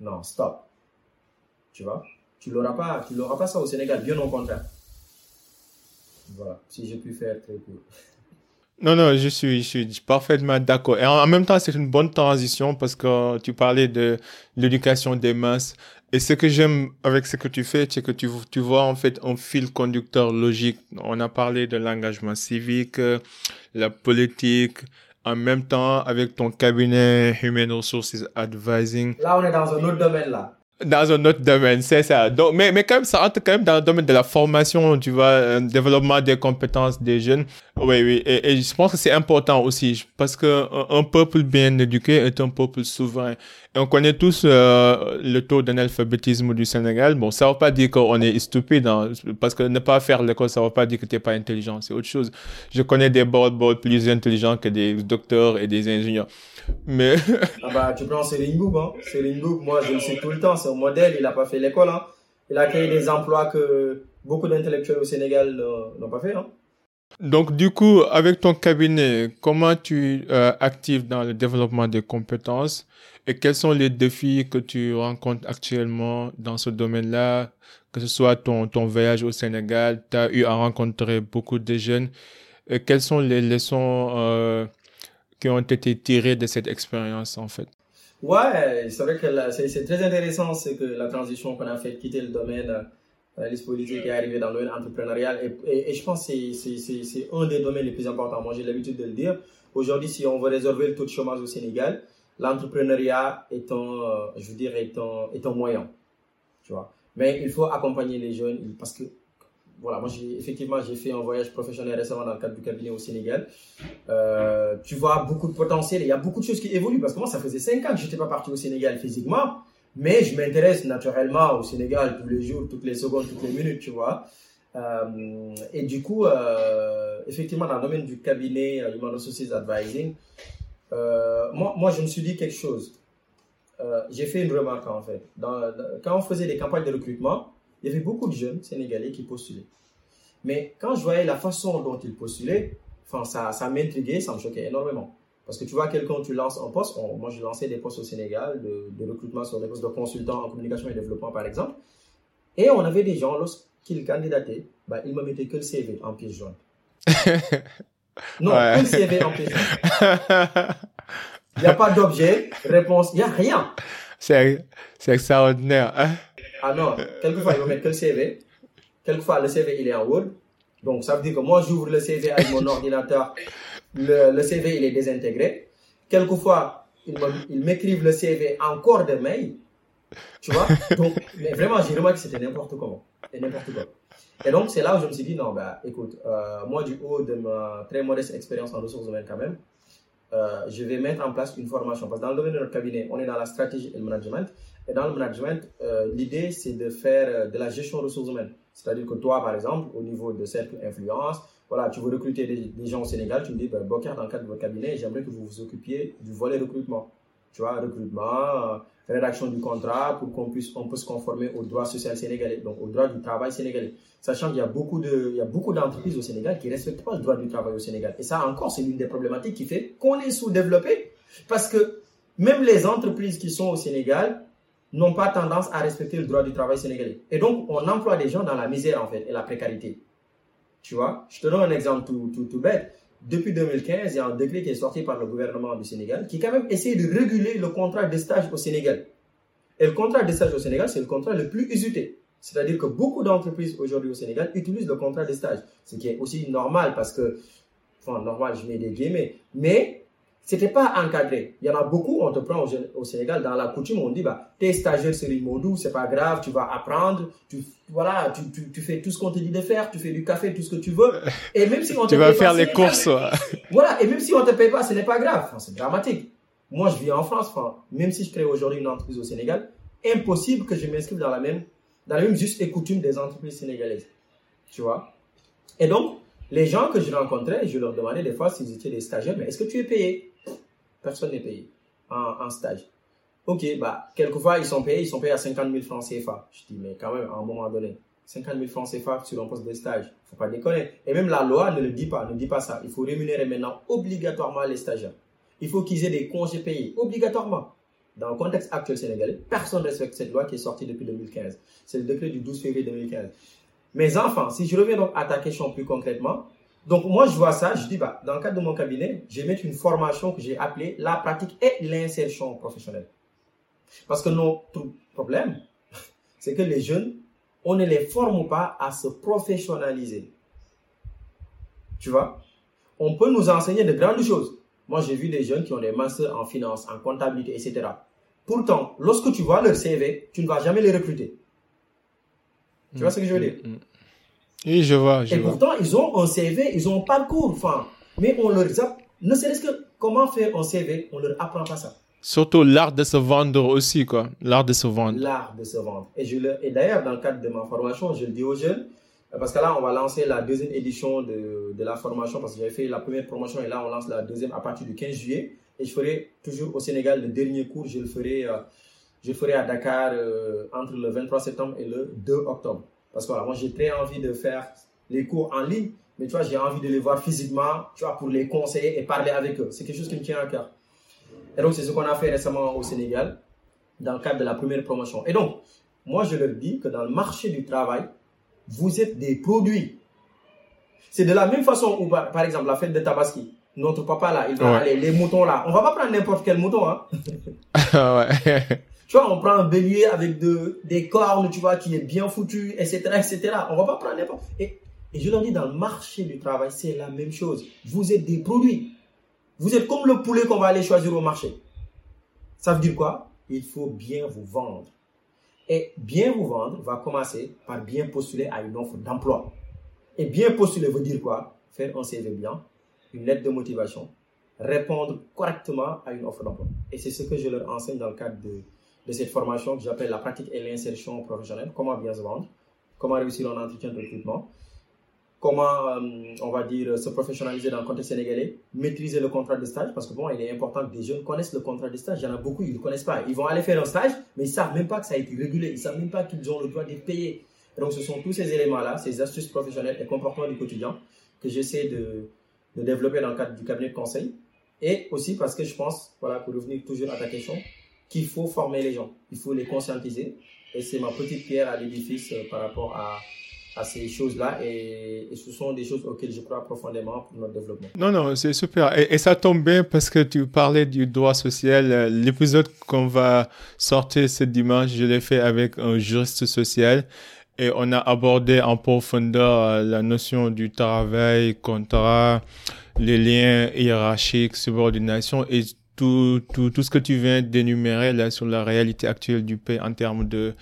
non, stop. Tu vois, tu l'auras pas, tu l'auras pas ça au Sénégal, bien au contraire. Voilà, si j'ai pu faire très court. Non, non, je suis, je suis parfaitement d'accord. Et en, même temps, c'est une bonne transition parce que tu parlais de l'éducation des masses. Et ce que j'aime avec ce que tu fais, c'est que tu, tu vois en fait un fil conducteur logique. On a parlé de l'engagement civique, la politique, en même temps avec ton cabinet Human Resources Advising. Là, on est dans un autre domaine là dans un autre domaine, c'est ça. Mais, mais quand même, ça entre quand même dans le domaine de la formation, tu vois, un développement des compétences des jeunes. Oui, oui. Et, je pense que c'est important aussi parce que un, peuple bien éduqué est un peuple souverain. Et on connaît tous euh, le taux d'analphabétisme du Sénégal. Bon, ça ne veut pas dire qu'on est stupide, hein, parce que ne pas faire l'école, ça ne veut pas dire que tu n'es pas intelligent. C'est autre chose. Je connais des board plus intelligents que des docteurs et des ingénieurs. Mais. ah bah, tu prends Céline Boub, hein. Céline Boub, moi, je le sais tout le temps, c'est un modèle, il n'a pas fait l'école, hein. Il a créé des emplois que beaucoup d'intellectuels au Sénégal n'ont pas fait, hein. Donc, du coup, avec ton cabinet, comment tu euh, actives dans le développement des compétences et quels sont les défis que tu rencontres actuellement dans ce domaine-là, que ce soit ton, ton voyage au Sénégal, tu as eu à rencontrer beaucoup de jeunes. Et quelles sont les leçons euh, qui ont été tirées de cette expérience, en fait Ouais, c'est vrai que c'est très intéressant, c'est que la transition qu'on a fait, quitter le domaine l'analyse politique est arrivé dans le domaine entrepreneurial. Et, et, je pense que c'est un des domaines les plus importants. Moi, j'ai l'habitude de le dire. Aujourd'hui, si on veut résorber le taux de chômage au Sénégal, l'entrepreneuriat est un, euh, je veux dire, est un moyen. Tu vois. Mais il faut accompagner les jeunes parce que voilà, moi j'ai effectivement j'ai fait un voyage professionnel récemment dans le cadre du cabinet au Sénégal. Euh, tu vois beaucoup de potentiel, il y a beaucoup de choses qui évoluent parce que moi ça faisait 5 ans que j'étais pas parti au Sénégal physiquement, mais je m'intéresse naturellement au Sénégal tous les jours, toutes les secondes, toutes les minutes, tu vois. Euh, et du coup, euh, effectivement, dans le domaine du cabinet Human Resources Advising, moi, moi je me suis dit quelque chose. j'ai fait une remarque en fait. quand on faisait des campagnes de recrutement, il y avait beaucoup de jeunes Sénégalais qui postulaient. Mais quand je voyais la façon dont ils postulaient, enfin, ça, ça m'intriguait, ça me choquait énormément. Parce que tu vois, quelqu'un, tu lances un poste. moi, j'ai lancé des postes au Sénégal, de, de, recrutement sur des postes de consultant en communication et développement, par exemple. Et on avait des gens, lorsqu'ils candidataient, bah, ils me mettaient que le CV en pièce jaune. non, que le CV en pièce jaune. Il n'y a pas d'objet, réponse, il n'y a rien. C'est extraordinaire. Hein? Ah non, quelquefois, ils me mettent que le CV. Quelquefois, le CV, il est en Word. Donc, ça veut dire que moi, j'ouvre le CV avec mon ordinateur le, CV, il est désintégré. Quelquefois, ils m'écrivent le CV encore de mail. Tu vois? Donc, mais vraiment, j'ai remarqué que c'était n'importe comment. Et n'importe quoi. Et donc, c'est là où je me suis dit, non, bah, écoute, euh, moi, du haut de ma très modeste expérience en ressources humaines quand même, euh, je vais mettre en place une formation. Parce que dans le domaine de notre cabinet, on est dans la stratégie et le management. Et dans le management, euh, l'idée, c'est de faire de la gestion de ressources humaines. C'est-à-dire que toi, par exemple, au niveau de cercle influence, voilà, tu veux recruter des, gens au Sénégal, tu me dis, ben, Bokar, dans le cadre de votre cabinet, j'aimerais que vous vous occupiez du volet recrutement. Tu vois, recrutement, euh, rédaction du contrat pour qu'on puisse, on peut se conformer au droit social sénégalais, donc au droit du travail sénégalais. Sachant qu'il y a beaucoup de, il y a beaucoup d'entreprises au Sénégal qui ne respectent pas le droit du travail au Sénégal. Et ça encore, c'est l'une des problématiques qui fait qu'on est sous-développé. Parce que même les entreprises qui sont au Sénégal n'ont pas tendance à respecter le droit du travail sénégalais. Et donc, on emploie des gens dans la misère, en fait, et la précarité. Tu vois, je te donne un exemple tout, tout, tout bête. Depuis 2015, il y a un décret qui est sorti par le gouvernement du Sénégal qui quand même essaie de réguler le contrat de stage au Sénégal. Et le contrat de stage au Sénégal, c'est le contrat le plus usité. C'est-à-dire que beaucoup d'entreprises aujourd'hui au Sénégal utilisent le contrat de stage. Ce qui est aussi normal parce que, enfin, normal, je mets des guillemets. Mais c'était pas encadré. Il y en a beaucoup, on te prend au, Sénégal, dans la coutume, on dit, bah, t'es stagiaire sur Modou, c'est pas grave, tu vas apprendre, tu, voilà, tu, tu, tu fais tout ce qu'on te dit de faire, tu fais du café, tout ce que tu veux. Et même si on te Tu vas faire les courses, Voilà, et même si on te paye pas, ce n'est pas grave. c'est dramatique. Moi, je vis en France, enfin, même si je crée aujourd'hui une entreprise au Sénégal, impossible que je m'inscrive dans la même, dans la même juste et coutume des entreprises sénégalaises. Tu vois? Et donc, les gens que je rencontrais, je leur demandais des fois s'ils étaient des stagiaires, mais est-ce que tu es payé? Personne n'est payé en, stage. Ok, bah, quelquefois, ils sont payés, ils sont payés à 50 000 francs CFA. Je dis, mais quand même, à un moment donné, 50 000 francs CFA sur un poste de stage, faut pas déconner. Et même la loi ne le dit pas, ne dit pas ça. Il faut rémunérer maintenant obligatoirement les stagiaires. Il faut qu'ils aient des congés payés, obligatoirement. Dans le contexte actuel sénégalais, personne ne respecte cette loi qui est sortie depuis 2015. C'est le décret du 12 février 2015. Mes enfants, si je reviens donc à ta question plus concrètement, donc moi, je vois ça, je dis, bah, dans le cadre de mon cabinet, je vais une formation que j'ai appelée la pratique et l'insertion professionnelle. Parce que notre problème, c'est que les jeunes, on ne les forme pas à se professionnaliser. Tu vois? On peut nous enseigner de grandes choses. Moi, j'ai vu des jeunes qui ont des masters en finance, en comptabilité, etc. Pourtant, lorsque tu vois leur CV, tu ne vas jamais les recruter. Tu vois ce que je veux dire? Mm, mm. Oui, je vois. Je et pourtant, ils ont un CV, ils ont un parcours, enfin, mais on leur a, ne serait-ce que comment faire un CV, on leur apprend pas ça. Surtout l'art de se vendre aussi, quoi. L'art de se vendre. L'art de se vendre. Et, je le, et d'ailleurs, dans le cadre de ma formation, je le dis aux jeunes, parce que là, on va lancer la deuxième édition de, de la formation, parce que j'avais fait la première promotion et là, on lance la deuxième à partir du 15 juillet. Et je ferai toujours au Sénégal le dernier cours, je le ferai, euh, je ferai à Dakar euh, entre le 23 septembre et le 2 octobre. Parce que voilà, moi j'ai très envie de faire les cours en ligne, mais tu vois, j'ai envie de les voir physiquement, tu vois, pour les conseiller et parler avec eux. C'est quelque chose qui me tient à cœur. Et donc, c'est ce qu'on a fait récemment au Sénégal, dans le cadre de la première promotion. Et donc, moi, je leur dis que dans le marché du travail, vous êtes des produits. C'est de la même façon où, par exemple, la fête de Tabaski, notre papa là, il va aller, les moutons là, on va pas prendre n'importe quel mouton, hein. ouais. Tu vois, on prend un bélier avec de, des cornes, tu vois, qui est bien foutu, etc., etc. On va pas prendre n'importe. Et, et je leur dis, dans le marché du travail, c'est la même chose. Vous êtes des produits. Vous êtes comme le poulet qu'on va aller choisir au marché. Ça veut dire quoi? Il faut bien vous vendre. Et bien vous vendre va commencer par bien postuler à une offre d'emploi. Et bien postuler veut dire quoi? Faire un CV bien, une lettre de motivation, répondre correctement à une offre d'emploi. Et c'est ce que je leur enseigne dans le cadre de, de cette formation que j'appelle la pratique et l'insertion professionnelle. Comment bien se vendre, comment réussir un entretien de recrutement, comment, euh, on va dire, se professionnaliser dans le contexte sénégalais, maîtriser le contrat de stage, parce que bon, il est important que des jeunes connaissent le contrat de stage. Il y en a beaucoup, ils ne le connaissent pas. Ils vont aller faire un stage, mais ils ne savent même pas que ça a été régulé. Ils ne savent même pas qu'ils ont le droit d'être payés. donc, ce sont tous ces éléments-là, ces astuces professionnelles et comportements du quotidien que j'essaie de, de développer dans le cadre du cabinet de conseil Et aussi parce que je pense, voilà, pour revenir toujours à ta question, qu'il faut former les gens, il faut les conscientiser. Et c'est ma petite pierre à l'édifice euh, par rapport à, à ces choses-là et, ce sont des choses auxquelles je crois profondément pour notre développement. Non, non, c'est super. Et, ça tombe bien parce que tu parlais du droit social. Euh, l'épisode qu'on va sortir ce dimanche, je l'ai fait avec un juriste social et on a abordé en profondeur euh, la notion du travail, contrat, les liens hiérarchiques, subordination et tout, tout, tout ce que tu viens d'énumérer là sur la réalité actuelle du pays en termes de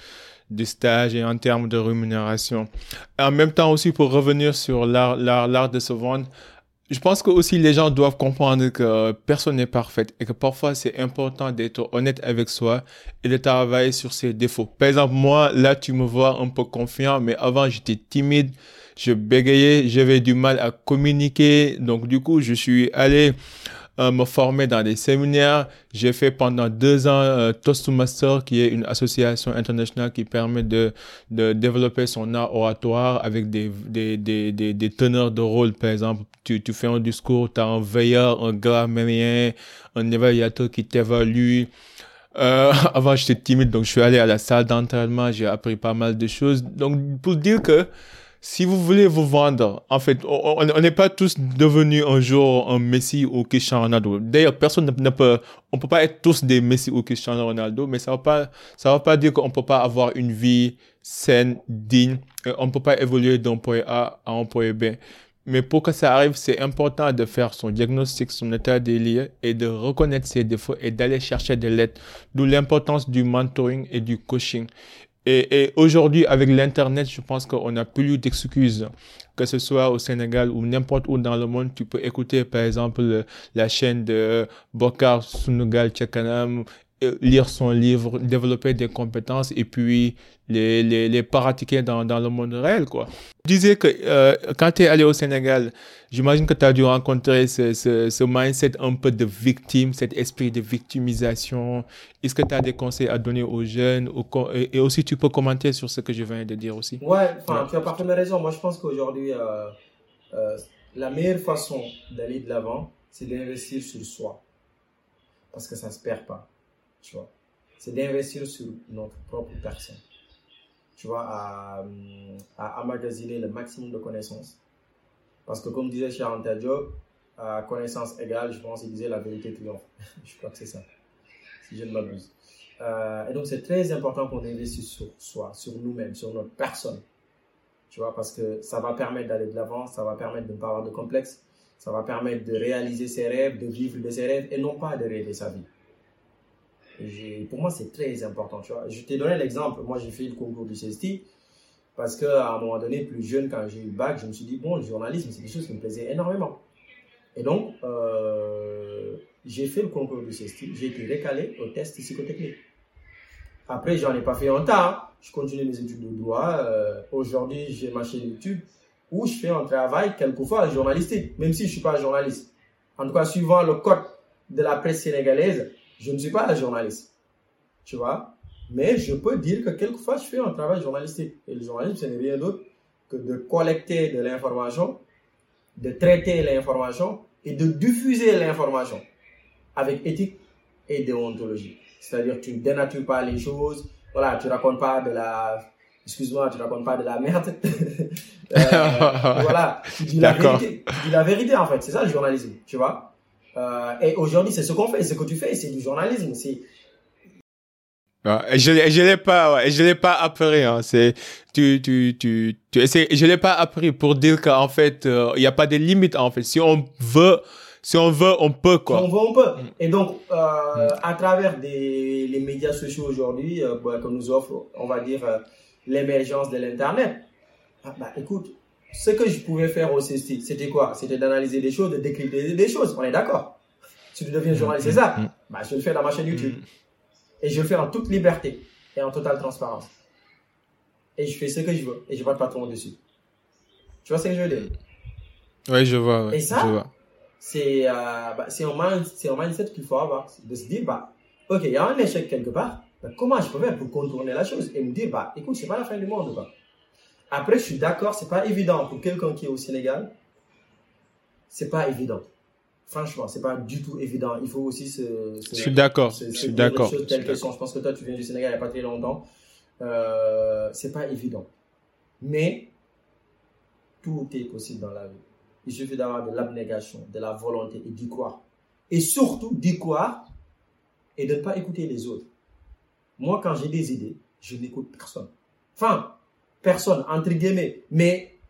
de stage et en termes de rémunération. en même temps aussi pour revenir sur l'art, l'art, l'art de se vendre, je pense que aussi les gens doivent comprendre que personne n'est parfait et que parfois c'est important d'être honnête avec soi et de travailler sur ses défauts. Par exemple, moi, là, tu me vois un peu confiant, mais avant, j'étais timide, je bégayais, j'avais du mal à communiquer. Donc, du coup, je suis allé euh, me former dans des séminaires. J'ai fait pendant deux ans euh, Toastmaster, qui est une association internationale qui permet de, de développer son art oratoire avec des, des, des, des, teneurs de rôle. Par exemple, tu, tu fais un discours, tu as un veilleur, un grammairien, un évaluateur qui t'évalue. Euh, avant, j'étais timide, donc je suis allé à la salle d'entraînement, j'ai appris pas mal de choses. Donc, pour dire que si vous voulez vous vendre, en fait, on n'est pas tous devenus un jour un Messi ou Cristiano Ronaldo. D'ailleurs, personne ne, peut, on peut pas être tous des Messi ou Cristiano Ronaldo, mais ça va pas, ça va pas dire qu'on peut pas avoir une vie saine, digne. On peut pas évoluer d'un point A à un point B. Mais pour que ça arrive, c'est important de faire son diagnostic, son état des lieux et de reconnaître ses défauts et d'aller chercher de l'aide. D'où l'importance du mentoring et du coaching. Et, aujourd'hui, avec l'Internet, je pense qu'on n'a plus d'excuses. Que ce soit au Sénégal ou n'importe où dans le monde, tu peux écouter, par exemple, la chaîne de Bokar Sunugal Tchakanam lire son livre, développer des compétences et puis les, les, les pratiquer dans, dans le monde réel. Quoi. Tu disais que euh, quand tu es allé au Sénégal, j'imagine que tu as dû rencontrer ce, ce, mindset un peu de victime, cet esprit de victimisation. Est-ce que tu as des conseils à donner aux jeunes et, aussi tu peux commenter sur ce que je viens de dire aussi Ouais, tu as parfaitement raison. Moi, je pense qu'aujourd'hui, euh, euh, la meilleure façon d'aller de l'avant, c'est d'investir sur soi. Parce que ça ne se perd pas tu vois. C'est d'investir sur notre propre personne, tu vois, à, à emmagasiner le maximum de connaissances. Parce que comme disait Charles Job, à connaissance égale, je pense qu'il disait la vérité triomphe. je crois que c'est ça, si je ne m'abuse. Euh, et donc c'est très important qu'on investisse sur soi, sur nous-mêmes, sur notre personne. Tu vois, parce que ça va permettre d'aller de l'avant, ça va permettre de ne pas avoir de complexe, ça va permettre de réaliser ses rêves, de vivre de ses rêves et non pas de rêver sa vie pour moi, c'est très important, tu vois. Je t'ai donné l'exemple. Moi, j'ai fait le concours du CST parce qu'à un moment donné, plus jeune, quand j'ai eu le bac, je me suis dit, bon, le journalisme, c'est quelque chose qui me plaisait énormément. Et donc, euh, j'ai fait le concours du CST. J'ai été récalé au test psychotechnique. Après, j'en ai pas fait un. Hein. Je continue mes études de droit. Euh, aujourd'hui, j'ai ma chaîne YouTube où je fais un travail quelquefois journalistique, même si je suis pas journaliste. En tout cas, suivant le code de la presse sénégalaise, je ne suis pas un journaliste. Tu vois Mais je peux dire que quelquefois, je fais un travail journalistique. Et le journalisme, ce n'est rien d'autre que de collecter de l'information, de traiter l'information et de diffuser l'information avec éthique et déontologie. C'est-à-dire, tu ne dénatures pas les choses. Voilà, tu racontes pas de la, excuse-moi, tu racontes pas de la merde. euh, voilà, tu dis la vérité. Tu dis la vérité, en fait. C'est ça le journalisme, tu vois. Euh, et aujourd'hui, c'est ce qu'on fait, ce que tu fais, c'est du journalisme. C'est je je l'ai pas ouais, je l'ai pas appris hein. c'est tu tu tu je l'ai pas appris pour dire qu'en fait euh, il y a pas de limites en fait si on veut si on veut on peut quoi si on veut on peut et donc euh, à travers des les médias sociaux aujourd'hui euh, bah, que nous offre on va dire euh, l'émergence de l'internet ah, bah écoute ce que je pouvais faire au CST, c'était quoi? C'était d'analyser des choses, de décrypter des choses. On est d'accord. Si tu deviens journaliste, c'est ça. Mm. Bah, je le fais dans ma chaîne YouTube. Et je le fais en toute liberté et en totale transparence. Et je fais ce que je veux. Et je ne pas de patron dessus. Tu vois ce que je veux dire? Oui, je vois. et ça, c'est euh, bah, un, mindset qu'il faut avoir. De se dire, bah, ok, il y a un échec quelque part. Bah, comment je peux faire pour contourner la chose Et me dire, bah, écoute, c'est pas la fin du monde. Quoi. Après, je suis d'accord, c'est pas évident pour quelqu'un qui est au Sénégal. C'est pas évident. franchement, c'est pas du tout évident. Il faut aussi se. je suis d'accord. Je suis d'accord. Je pense que toi, tu viens du Sénégal il n'y a pas très longtemps. Euh, c'est pas évident. Mais tout est possible dans la vie. Il suffit d'avoir de l'abnégation, de la volonté et d'y croire. Et surtout d'y croire et de ne pas écouter les autres. Moi, quand j'ai des idées, je n'écoute personne. Enfin, personne, entre guillemets. Mais,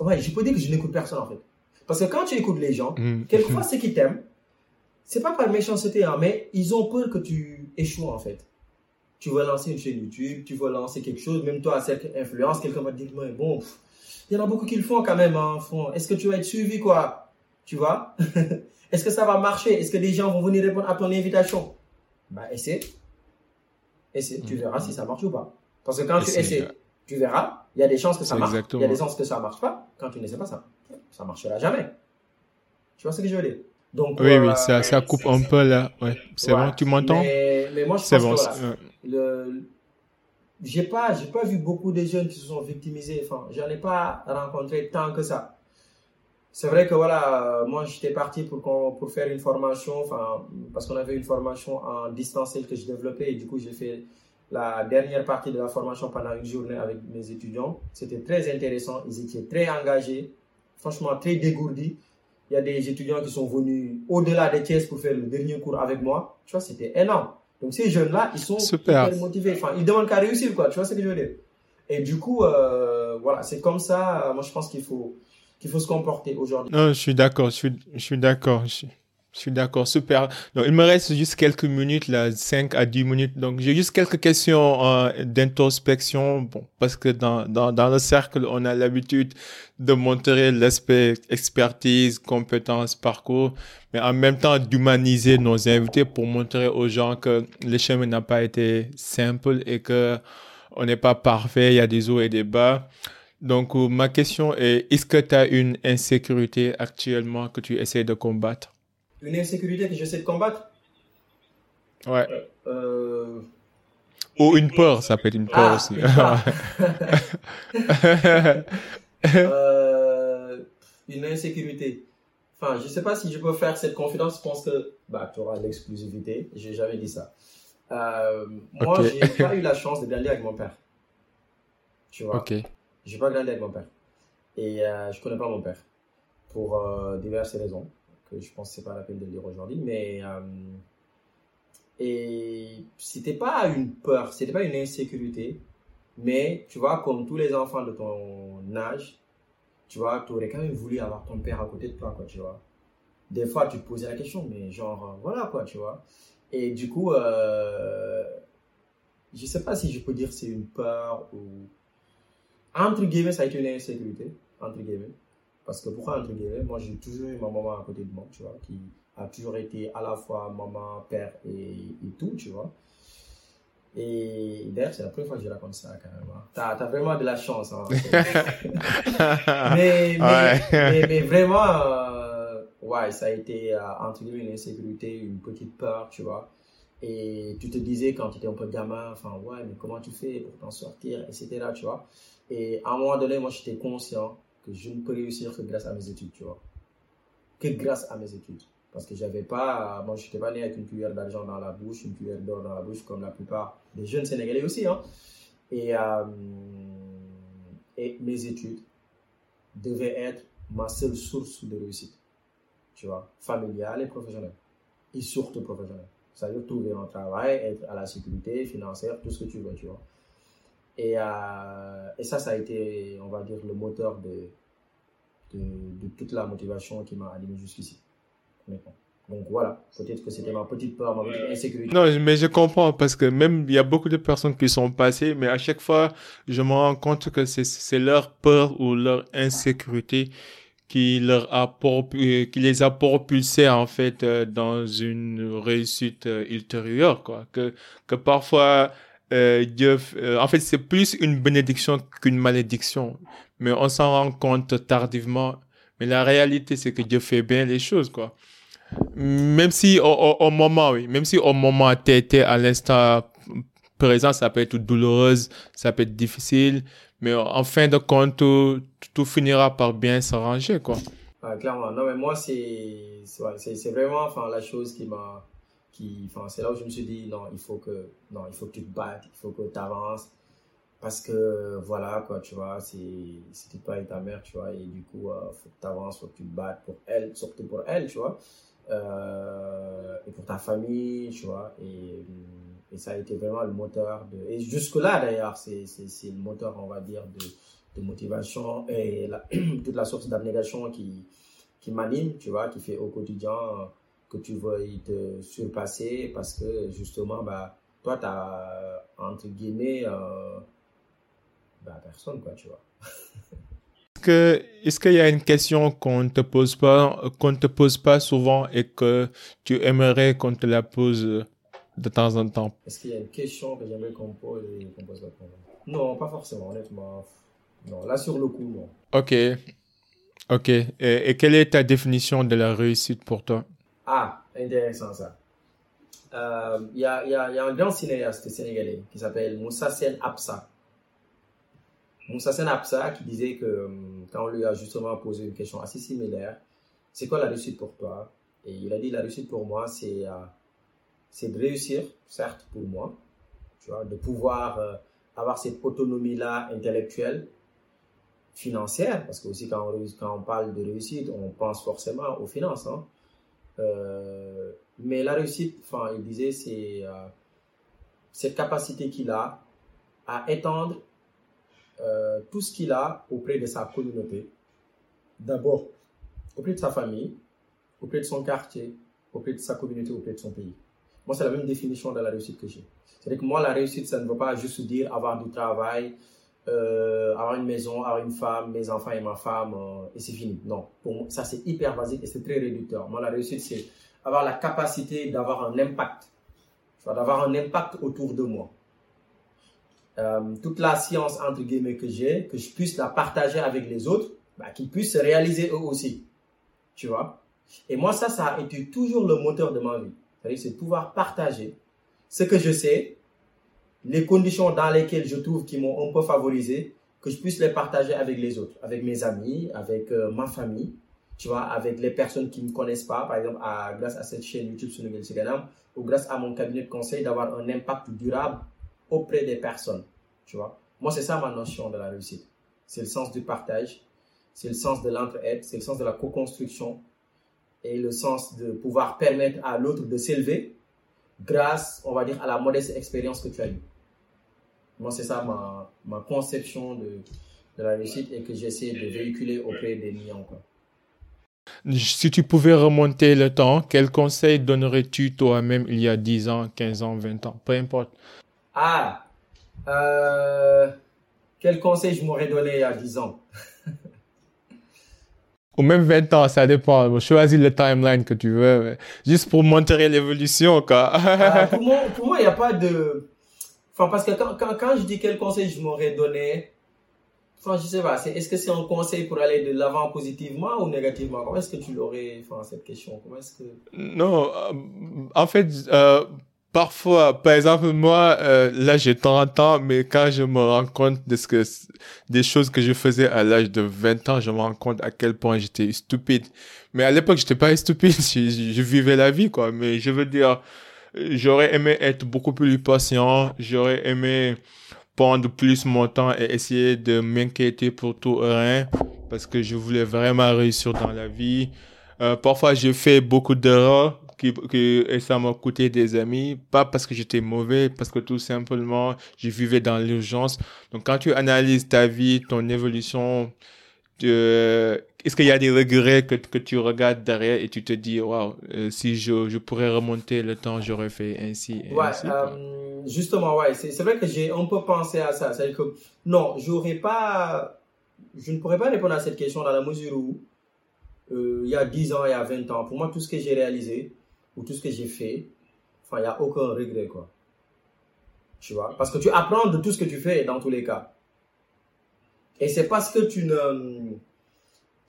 ouais, je peux dire que je n'écoute personne en fait. Parce que quand tu écoutes les gens, mm. quelquefois ceux qui t'aiment, c'est pas par méchanceté, hein, mais ils ont peur que tu échoues en fait. Tu vas lancer une chaîne YouTube, tu vas lancer quelque chose, même toi, à cette influence, quelqu'un va te dire, bon, il y en a beaucoup qui le font quand même, hein, Est-ce que tu vas être suivi, quoi? Tu vois? Est-ce que ça va marcher? Est-ce que des gens vont venir répondre à ton invitation? Bah, essaie. Essaie, tu verras si ça marche ou pas. Parce que quand tu essaies, tu verras, il y a des chances que ça marche, il y a des chances que ça marche pas. Quand tu n'essaies pas ça ça marchera jamais. Tu vois ce que je veux dire? Donc, oui, oui, euh, ça, ça coupe un peu là. Ouais. C'est bon, tu m'entends? Mais, mais, moi, je pense bon, que le, j'ai pas, j'ai pas vu beaucoup de jeunes qui se sont victimisés. Enfin, j'en ai pas rencontré tant que ça. C'est vrai que voilà, moi j'étais parti pour, pour faire une formation, enfin, parce qu'on avait une formation en distanciel que je développais et du coup j'ai fait la dernière partie de la formation pendant une journée avec mes étudiants. C'était très intéressant, ils étaient très engagés franchement très dégourdi. Il y a des étudiants qui sont venus au-delà des pièces pour faire le dernier cours avec moi. Tu vois, c'était énorme. Donc ces jeunes-là, ils sont super motivés. Enfin, ils demandent qu'à réussir, quoi. Tu vois ce que je veux dire? Et du coup, euh, voilà, c'est comme ça. Moi, je pense qu'il faut qu'il faut se comporter aujourd'hui. Non, je suis d'accord. Je suis, je suis d'accord. Je. Je suis d'accord, super. Donc, il me reste juste quelques minutes, là, 5 à 10 minutes. Donc, j'ai juste quelques questions euh, d'introspection. Bon, parce que dans, dans, dans le cercle, on a l'habitude de montrer l'aspect expertise, compétences, parcours, mais en même temps d'humaniser nos invités pour montrer aux gens que le chemin n'a pas été simple et que on n'est pas parfait, il y a des hauts et des bas. Donc, euh, ma question est, est-ce que tu as une insécurité actuellement que tu essaies de combattre? Une insécurité que j'essaie de combattre. Ouais. Euh... Ou une peur, ça peut être une peur ah, aussi. euh, une insécurité. Enfin, je sais pas si je peux faire cette confidence. Je pense que bah, tu auras l'exclusivité. J'ai jamais dit ça. Euh, moi, j'ai pas eu la chance de grandir avec mon père. Tu vois. Ok. J'ai pas grandi avec mon père. Et euh, je connais pas mon père. Pour euh, diverses raisons je pense que c'est pas la peine de le dire aujourd'hui, mais euh, et c'était pas une peur, c'était pas une insécurité, mais tu vois, comme tous les enfants de ton âge, tu vois, tu aurais quand même voulu avoir ton père à côté de toi, quoi, tu vois. Des fois, tu te posais la question, mais genre, euh, voilà, quoi, tu vois. Et du coup, euh, je sais pas si je peux dire c'est une peur ou. Entre guillemets, ça a été une insécurité, entre guillemets. Parce que pourquoi, entre guillemets, moi j'ai toujours eu ma maman à côté de moi, tu vois, qui a toujours été à la fois maman, père et, et tout, tu vois. Et d'ailleurs, c'est la première fois que je raconte ça, quand même. Hein. T'as as vraiment de la chance. Hein, mais, mais, mais, vraiment, euh, ouais, ça a été, euh, entre guillemets, une insécurité, une petite peur, tu vois. Et tu te disais quand tu étais un peu gamin, enfin, ouais, mais comment tu fais pour t'en sortir, etc., tu vois. Et à un moment donné, moi, j'étais conscient que je ne peux réussir que grâce à mes études, tu vois. Que grâce à mes études. Parce que j'avais pas, moi je n'étais pas né avec une cuillère d'argent dans la bouche, une cuillère d'or dans la bouche, comme la plupart des jeunes Sénégalais aussi. Hein. Et, euh, et mes études devaient être ma seule source de réussite. Tu vois, familiale et professionnelle. Et surtout professionnelle. Ça veut dire trouver un travail, être à la sécurité financière, tout ce que tu veux, tu vois. Et, euh, et ça, ça a été, on va dire, le moteur de, de, toute la motivation qui m'a animé jusqu'ici. Donc voilà, peut-être que c'était ma petite peur, ma petite insécurité. Non, mais je comprends parce que même il y a beaucoup de personnes qui sont passées, mais à chaque fois, je me rends compte que c'est leur peur ou leur insécurité qui leur a qui les a propulsés en fait euh, dans une réussite euh, ultérieure quoi que que parfois Dieu, euh, en fait, c'est plus une bénédiction qu'une malédiction. Mais on s'en rend compte tardivement. Mais la réalité, c'est que Dieu fait bien les choses, quoi. Même si au, moment, oui, même si au moment t'es à l'instant présent, ça peut être douloureuse, ça peut être difficile, mais en fin de compte, tout, finira par bien s'arranger, quoi. clairement. Non, mais moi, c'est c'est vraiment enfin, la chose qui m'a. C'est là où je me suis dit, non, il faut que, non, il faut que tu te battes, il faut que tu avances. Parce que, voilà, quoi, tu vois, si tu pas ta mère, tu vois, et du coup, il euh, faut que tu avances, faut que tu te battes pour elle, surtout pour elle, tu vois. Euh, et pour ta famille, tu vois. Et, ça a été vraiment le moteur de. Et jusque-là, d'ailleurs, c'est le moteur, on va dire, de motivation et toute la source d'abnégation qui, qui m'anime, tu vois, qui fait au quotidien que tu veuilles te surpasser parce que justement, bah, toi, tu as, entre guillemets, euh, bah, personne, quoi, tu vois. Est-ce qu'il y a une question qu'on ne te pose pas, qu'on te pose pas souvent et que tu aimerais qu'on te la pose de temps en temps? Est-ce qu'il y a une question que j'aimerais qu'on pose et qu'on pose pas Non, pas forcément, honnêtement. Non, là sur le coup, non. Ok. Ok. Et, quelle est ta définition de la réussite pour toi? Ah, intéressant ça. Il euh, y, a, un grand cinéaste sénégalais qui s'appelle Moussa Sen Absa. Moussa Sen Absa qui disait que euh, quand on lui a justement posé une question assez similaire, c'est quoi la réussite pour toi? Et il a dit la réussite pour moi, c'est euh, de réussir, certes pour moi, tu vois, de pouvoir avoir cette autonomie-là intellectuelle, financière, parce que aussi quand on, quand on parle de réussite, on pense forcément aux finances. Hein. Euh, mais la réussite, enfin, il disait, c'est euh, cette capacité qu'il a à étendre euh, tout ce qu'il a auprès de sa communauté. D'abord, auprès de sa famille, auprès de son quartier, auprès de sa communauté, auprès de son pays. Moi, c'est la même définition de la réussite que j'ai. C'est-à-dire que moi, la réussite, ça ne veut pas juste dire avoir du travail, euh, avoir une maison, avoir une femme, mes enfants et ma femme, euh, et c'est fini. Non, pour moi, ça c'est hyper basique et c'est très réducteur. Moi, la réussite, c'est avoir la capacité d'avoir un impact, d'avoir un impact autour de moi. Euh, toute la science, entre guillemets, que j'ai, que je puisse la partager avec les autres, bah, qu'ils puissent se réaliser eux aussi. Tu vois? Et moi, ça, ça a été toujours le moteur de ma vie. C'est-à-dire, c'est pouvoir partager ce que je sais, les conditions dans lesquelles je trouve qui m'ont un peu favorisé, que je puisse les partager avec les autres, avec mes amis, avec euh, ma famille, tu vois, avec les personnes qui ne me connaissent pas, par exemple, grâce à cette chaîne YouTube Sunugal Siganam, ou grâce à mon cabinet de conseil, d'avoir un impact durable auprès des personnes, tu vois. Moi, c'est ça ma notion de la réussite. C'est le sens du partage, c'est le sens de l'entraide, c'est le sens de la co-construction et le sens de pouvoir permettre à l'autre de s'élever grâce, on va dire, à la modeste expérience que tu as eue. Moi, c'est ça ma, ma conception de, de, la réussite et que j'essaie de véhiculer auprès des. Quoi. Si tu pouvais remonter le temps, quel conseil donnerais-tu toi-même il y a 10 ans, 15 ans, 20 ans Peu importe? Ah euh, Quel conseil je m'aurais donné il y a 10 ans? Ou même 20 ans, ça dépend. Choisis le timeline que tu veux. Juste pour montrer l'évolution. Quoi. Ah, pour moi, il n'y a pas de parce que quand, quand, je dis quel conseil je m'aurais donné, enfin, je sais pas, est-ce que c'est un conseil pour aller de l'avant positivement ou négativement? Comment est-ce que tu l'aurais, enfin, cette question? Comment est-ce que... Non, euh, en fait, euh, parfois, par exemple, moi, euh, là, j'ai 30 ans, mais quand je me rends compte de ce que, des choses que je faisais à l'âge de 20 ans, je me rends compte à quel point j'étais stupide. Mais à l'époque, j'étais pas stupide, je, vivais la vie, quoi. Mais je veux dire, j'aurais aimé être beaucoup plus patient, j'aurais aimé prendre plus mon temps et essayer de m'inquiéter pour tout rien parce que je voulais vraiment réussir dans la vie. Euh, parfois, j'ai fait beaucoup d'erreurs qui, et ça m'a coûté des amis, pas parce que j'étais mauvais, parce que tout simplement, je vivais dans l'urgence. Donc, quand tu analyses ta vie, ton évolution, est-ce qu'il y a des regrets que, que, tu regardes derrière et tu te dis, waouh, euh, si je, je, pourrais remonter le temps, j'aurais fait ainsi. ouais, euh, justement, ouais, c'est vrai que j'ai un peu pensé à ça. C'est-à-dire que, non, j'aurais pas, je ne pourrais pas répondre à cette question dans la mesure où, euh, il y a 10 ans, il y a 20 ans, pour moi, tout ce que j'ai réalisé ou tout ce que j'ai fait, enfin, il n'y a aucun regret, quoi. Tu vois, parce que tu apprends de tout ce que tu fais dans tous les cas. Et c'est parce que tu ne,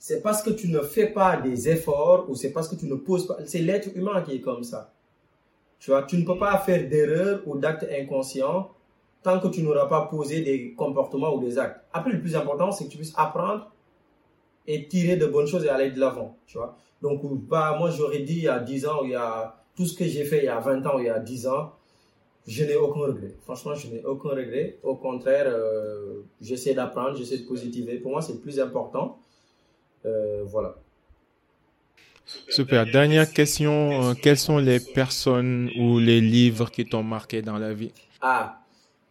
c'est parce que tu ne fais pas des efforts ou c'est parce que tu ne poses pas, c'est l'être humain qui est comme ça. Tu vois, tu ne peux pas faire d'erreurs ou d'actes inconscients tant que tu n'auras pas posé des comportements ou des actes. Après, le plus important, c'est que tu puisses apprendre et tirer de bonnes choses et aller de l'avant, tu vois. Donc, bah, moi, j'aurais dit il y a 10 ans, il y a tout ce que j'ai fait il y a 20 ans, il y a 10 ans, je n'ai aucun regret. Franchement, je n'ai aucun regret. Au contraire, euh, j'essaie d'apprendre, j'essaie de positiver. Pour moi, c'est le plus important. Euh, voilà. Super. Dernière question. Euh, quelles sont les personnes ou les livres qui t'ont marqué dans la vie? Ah,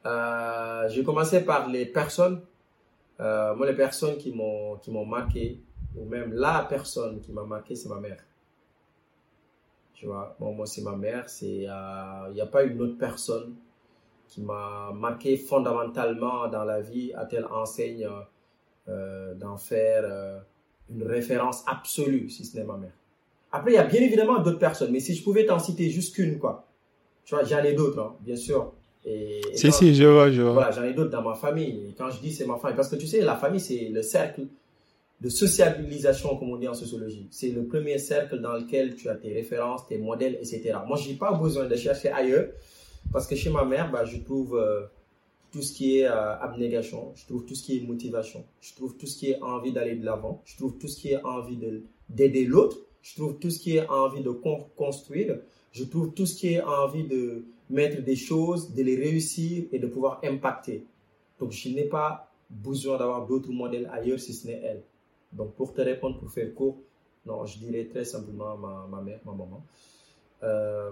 euh, je vais commencer par les personnes. Euh, moi, les personnes qui m'ont qui m'ont marqué, ou même la personne qui m'a marqué, c'est ma mère. Tu vois, bon, moi, c'est ma mère. C'est, euh, il n'y a pas une autre personne qui m'a marqué fondamentalement dans la vie à telle enseigne d'en faire une référence absolue, si ce n'est ma mère. Après, il y a bien évidemment d'autres personnes, mais si je pouvais t'en citer juste qu'une, quoi. Tu vois, j'en ai d'autres, hein, bien sûr. Et, et si, quand, si, je vois, je vois. Voilà, j'en ai d'autres dans ma famille. Et quand je dis c'est ma famille, parce que tu sais, la famille, c'est le cercle de sociabilisation, comme on dit en sociologie. C'est le premier cercle dans lequel tu as tes références, tes modèles, etc. Moi, j'ai pas besoin de chercher ailleurs, parce que chez ma mère, bah, je trouve euh, tout ce qui est euh, abnégation, je trouve tout ce qui est motivation, je trouve tout ce qui est envie d'aller de l'avant, je trouve tout ce qui est envie d'aider l'autre, je trouve tout ce qui est envie de construire, je trouve tout ce qui est envie de mettre des choses, de les réussir et de pouvoir impacter. Donc, je n'ai pas besoin d'avoir d'autres modèles ailleurs si ce n'est elle. Donc, pour te répondre, pour faire court, non, je dirais très simplement ma, ma mère, ma maman. Euh,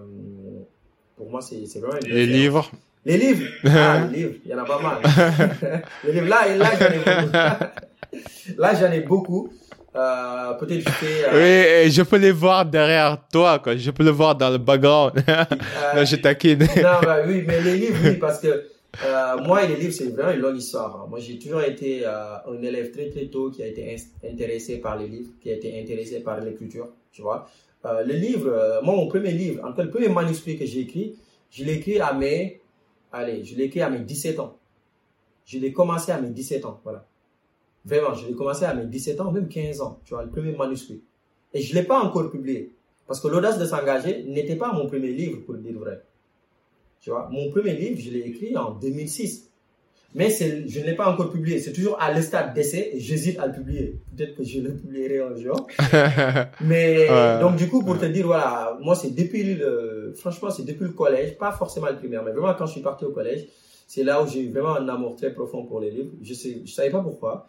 pour moi, c'est vraiment... Les livres Les livres Ah, les livres, il y en a pas mal. les livres, là, là j'en ai beaucoup. là, j'en ai beaucoup. Euh, peut-être je fais. Euh... Oui, je peux les voir derrière toi, quoi. Je peux le voir dans le background. Là, je taquine. non, bah, oui, mais les livres, oui, parce que euh, moi, les livres, c'est vraiment une longue histoire. Hein. Moi, j'ai toujours été euh, un élève très très tôt qui a été intéressé par les livres, qui a été intéressé par l'écriture, tu vois. Euh, le livre, moi, mon premier livre, en tout cas, le premier manuscrit que j'ai écrit, je l'ai écrit à mes, allez, je l'ai écrit à mes 17 ans. Je l'ai commencé à mes 17 ans, voilà. Vraiment, je l'ai commencé à mes 17 ans, même 15 ans, tu vois, le premier manuscrit. Et je l'ai pas encore publié. Parce que l'audace de s'engager n'était pas mon premier livre, pour le dire vrai. Tu vois, mon premier livre, je l'ai écrit en 2006. Mais je ne l'ai pas encore publié. C'est toujours à le stade d'essai j'hésite à le publier. Peut-être que je le publierai un jour. Mais donc du coup, pour te dire, voilà, moi c'est depuis le, franchement, c'est depuis le collège, pas forcément le primaire, mais vraiment quand je suis parti au collège, c'est là où j'ai eu vraiment un amour très profond pour les livres. Je sais, je savais pas pourquoi,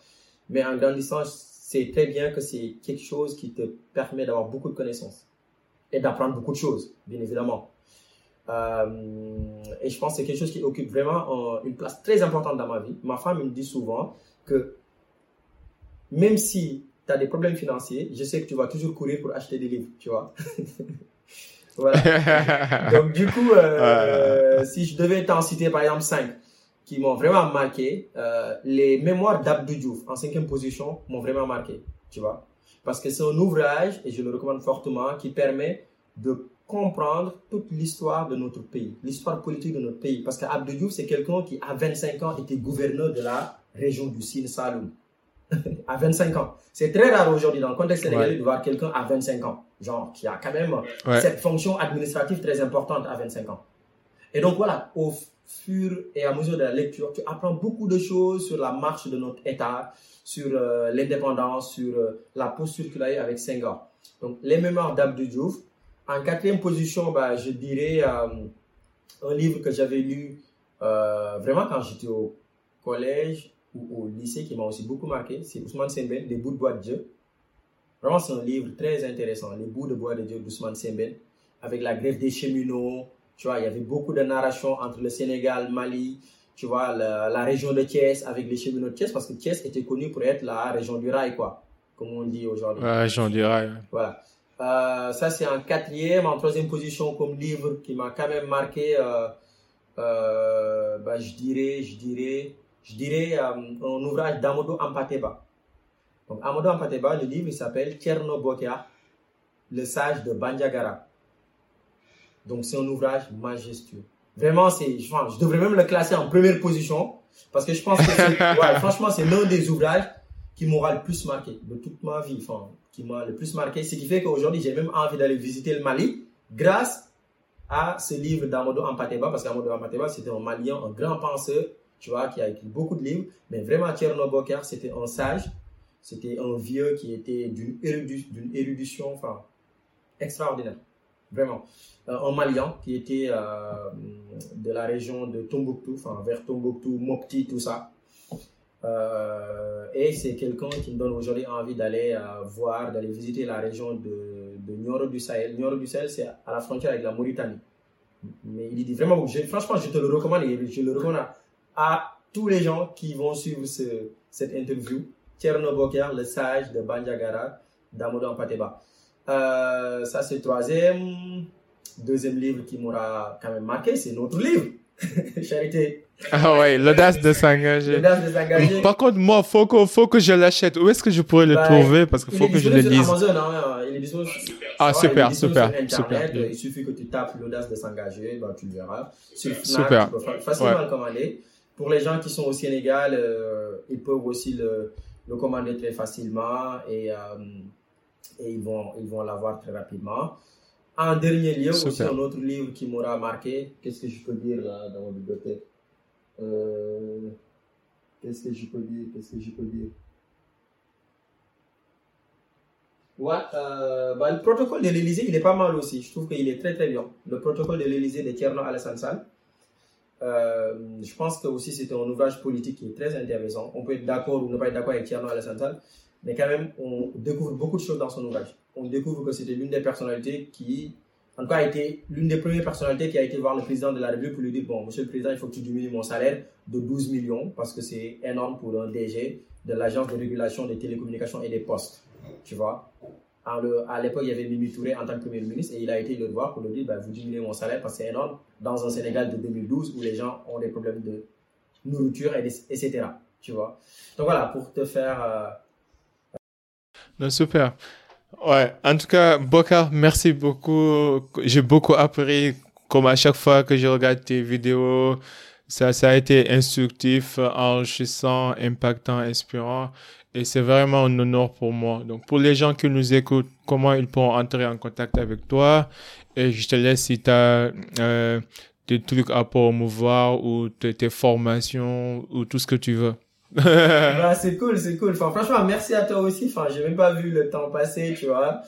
mais en grandissant, c'est très bien que c'est quelque chose qui te permet d'avoir beaucoup de connaissances et d'apprendre beaucoup de choses, bien évidemment. Euh, et je pense que c'est quelque chose qui occupe vraiment une place très importante dans ma vie. Ma femme me dit souvent que même si tu as des problèmes financiers, je sais que tu vas toujours courir pour acheter des livres, tu vois. voilà. Donc du coup, euh, si je devais t'en citer par exemple 5 qui m'ont vraiment marqué, euh, les mémoires d'Abdou Diouf en cinquième position m'ont vraiment marqué, tu vois. Parce que c'est un ouvrage, et je le recommande fortement, qui permet de comprendre toute l'histoire de notre pays, l'histoire politique de notre pays. Parce qu'Abdou Diouf, c'est quelqu'un qui, à 25 ans, était gouverneur de la région du Sine Saloum. à 25 ans. C'est très rare aujourd'hui dans le contexte sénégalais de voir quelqu'un à 25 ans. Genre, qui a quand même cette fonction administrative très importante à 25 ans. Et donc voilà, au fur et à mesure de la lecture, tu apprends beaucoup de choses sur la marche de notre État, sur euh, l'indépendance, sur euh, la posture qu'il a eu avec Senghor. Donc, les mémoires d'Abdou Diouf, en quatrième position, bah, je dirais euh, un livre que j'avais lu euh, vraiment quand j'étais au collège ou au lycée qui m'a aussi beaucoup marqué. C'est Ousmane Semben, Les bouts de bois de Dieu. Vraiment, c'est un livre très intéressant, Les bouts de bois de Dieu d'Ousmane Semben, avec la grève des cheminots. Tu vois, il y avait beaucoup de narration entre le Sénégal, Mali, tu vois, la, la, région de Thiès avec les cheminots de Thiès, parce que Thiès était connu pour être la région du rail, quoi, comme on dit aujourd'hui. La région du rail. Voilà. Euh, ça, c'est en quatrième. En troisième position comme livre qui m'a quand même marqué, euh, euh, bah, je dirais, je dirais, je dirais un ouvrage d'Amodo Ampateba. Donc, Amodo Ampateba, le livre, il s'appelle Tierno Bokia, le sage de Bandiagara. Donc, c'est un ouvrage majestueux. Vraiment, c'est, je, je devrais même le classer en première position parce que je pense que ouais, franchement, c'est l'un des ouvrages qui m'aura le plus marqué de toute ma vie. Enfin, m'a le plus marqué, ce qui fait qu'aujourd'hui, j'ai même envie d'aller visiter le Mali grâce à ce livre d'Amodo Ampateba, parce qu'Amodo Ampateba, c'était un Malien, un grand penseur, tu vois, qui a écrit beaucoup de livres, mais vraiment, Tierno Boker, c'était un sage C'était un vieux qui était d'une érudition enfin, extraordinaire. Vraiment. un Malien qui était de la région de Tombouctou, enfin vers Tombouctou, Mopti, tout ça. Euh, et c'est quelqu'un qui me donne aujourd'hui envie d'aller euh, voir, d'aller visiter la région de, de Nioro du Sahel. Nioro du Sahel, c'est à la frontière avec la Mauritanie. Mais il dit vraiment, franchement, je te le recommande je le recommande à, tous les gens qui vont suivre ce, cette interview. Tierno Boker, le sage de Bandiagara, d'Amodo Pateba. Euh, ça, c'est le troisième. Deuxième livre qui m'aura quand même marqué, c'est notre livre. Charité. Ah ouais, l'audace de s'engager. L'audace de s'engager. Par contre, moi, faut que, faut que je l'achète. Où est-ce que je pourrais le bah, trouver? Parce qu'il faut que je le lise. Amazon, hein, il est disponible. Ah, super, super, super. Il suffit que tu tapes l'audace de s'engager, bah, tu le verras. Sur Fnac, super. tu peux facilement le commander. Pour les gens qui sont au Sénégal, euh, ils peuvent aussi le, le commander très facilement et, euh, et ils vont, ils vont l'avoir très rapidement. En dernier lieu, aussi un autre livre qui m'aura marqué. Qu'est-ce que je peux dire là dans ma bibliothèque? Euh, Qu'est-ce que je peux dire Qu'est-ce que je peux dire? Ouais, euh, bah, le protocole de l'Élysée, il est pas mal aussi. Je trouve qu'il est très très bien. Le protocole de l'Élysée de Tierno Alassane. Euh, je pense que aussi c'est un ouvrage politique qui est très intéressant. On peut être d'accord ou ne pas être d'accord avec Tierno Alassane mais quand même, on découvre beaucoup de choses dans son ouvrage. On découvre que c'était l'une des personnalités qui, en tout cas, a été l'une des premières personnalités qui a été voir le président de la République pour lui dire Bon, monsieur le président, il faut que tu diminues mon salaire de 12 millions parce que c'est énorme pour un DG de l'Agence de régulation des télécommunications et des postes. Tu vois à l'époque, il y avait Mimi Touré en tant que Premier ministre et il a été le voir pour lui dire bah, Vous diminuez mon salaire parce que c'est énorme dans un Sénégal de 2012 où les gens ont des problèmes de nourriture, et etc. Tu vois Donc voilà, pour te faire. Euh, non, super. Ouais, en tout cas, Bokar, merci beaucoup. J'ai beaucoup appris, comme à chaque fois que je regarde tes vidéos. Ça, ça a été instructif, enrichissant, impactant, inspirant. Et c'est vraiment un honneur pour moi. Donc, pour les gens qui nous écoutent, comment ils pourront entrer en contact avec toi? Et je te laisse si tu as euh, des trucs à promouvoir ou tes formations ou tout ce que tu veux. Bah, c'est cool, c'est cool. Enfin, franchement, merci à toi aussi. Enfin, j'ai même pas vu le temps passer, tu vois.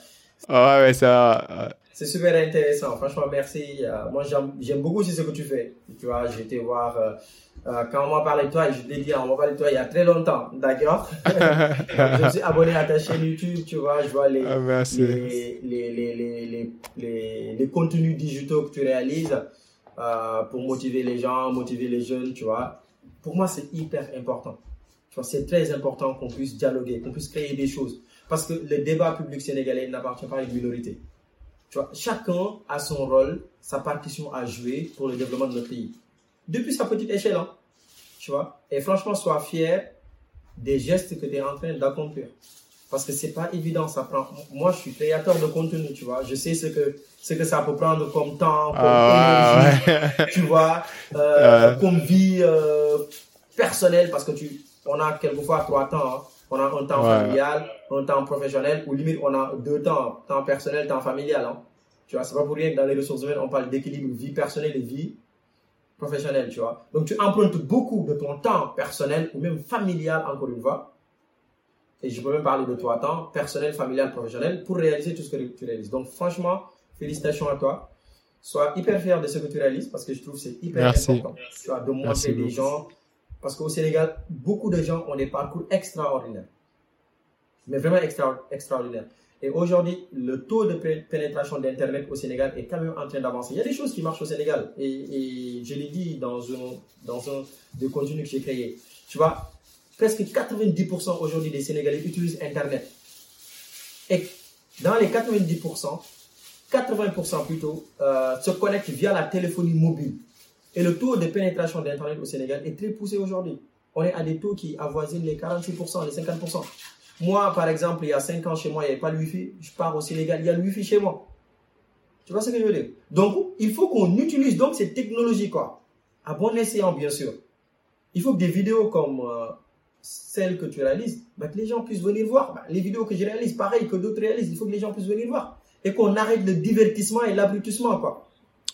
Ah ouais, ça. C'est super intéressant. Franchement, merci. Euh, moi, j'aime beaucoup aussi ce que tu fais. Tu vois, j'ai été voir. Euh, euh, quand on m'a parlé de toi, je l'ai dit, on m'a parlé de toi il y a très longtemps, d'accord? Je suis abonné à ta chaîne YouTube, tu vois, je vois les, ah, les, les, les, les, les, contenus digitaux que tu réalises pour motiver les gens, motiver les jeunes, tu vois. Pour moi, c'est hyper important c'est très important qu'on puisse dialoguer, qu'on puisse créer des choses. Parce que le débat public sénégalais n'appartient pas à une minorité. Tu vois, chacun a son rôle, sa partition à jouer pour le développement de notre pays. Depuis sa petite échelle, hein, tu vois. Et franchement, sois fier des gestes que tu es en train d'accomplir. Parce que c'est pas évident, ça prend. Moi, je suis créateur de contenu, tu vois. Je sais ce que, ce que ça peut prendre comme temps, comme énergie, tu vois, euh, comme vie euh, personnelle, parce que tu, on a quelquefois trois temps. Hein. On a un temps familial, un temps professionnel, ou limite on a deux temps, temps personnel, temps familial. Hein. Tu vois, c'est pas pour rien que dans les ressources humaines, on parle d'équilibre vie personnelle et vie professionnelle, tu vois. Donc tu empruntes beaucoup de ton temps personnel ou même familial, encore une fois. Et je peux même parler de trois temps, personnel, familial, professionnel, pour réaliser tout ce que tu réalises. Donc franchement, félicitations à toi. Sois hyper fier de ce que tu réalises parce que je trouve que c'est hyper important. Tu vois, de montrer les gens parce qu'au Sénégal, beaucoup de gens ont des parcours extraordinaires. Mais vraiment extra, extraordinaires. Et aujourd'hui, le taux de pénétration d'Internet au Sénégal est quand même en train d'avancer. Il y a des choses qui marchent au Sénégal. Et, je l'ai dit dans un, dans un des contenus que j'ai créé. Tu vois, presque 90% aujourd'hui des Sénégalais utilisent Internet. Et dans les 90%, 80% plutôt euh, se connectent via la téléphonie mobile. Et le taux de pénétration d'Internet au Sénégal est très poussé aujourd'hui. On est à des taux qui avoisinent les 46%, les 50%. Moi, par exemple, il y a 5 ans chez moi, il n'y avait pas le Wi-Fi. Je pars au Sénégal, il y a le Wi-Fi chez moi. Tu vois ce que je veux dire? Donc, il faut qu'on utilise donc ces technologies, quoi. À bon escient, bien sûr. Il faut que des vidéos comme euh, celles que tu réalises, bah, que les gens puissent venir voir. Bah, les vidéos que je réalise, pareil que d'autres réalisent, il faut que les gens puissent venir voir. Et qu'on arrête le divertissement et l'abrutissement, quoi.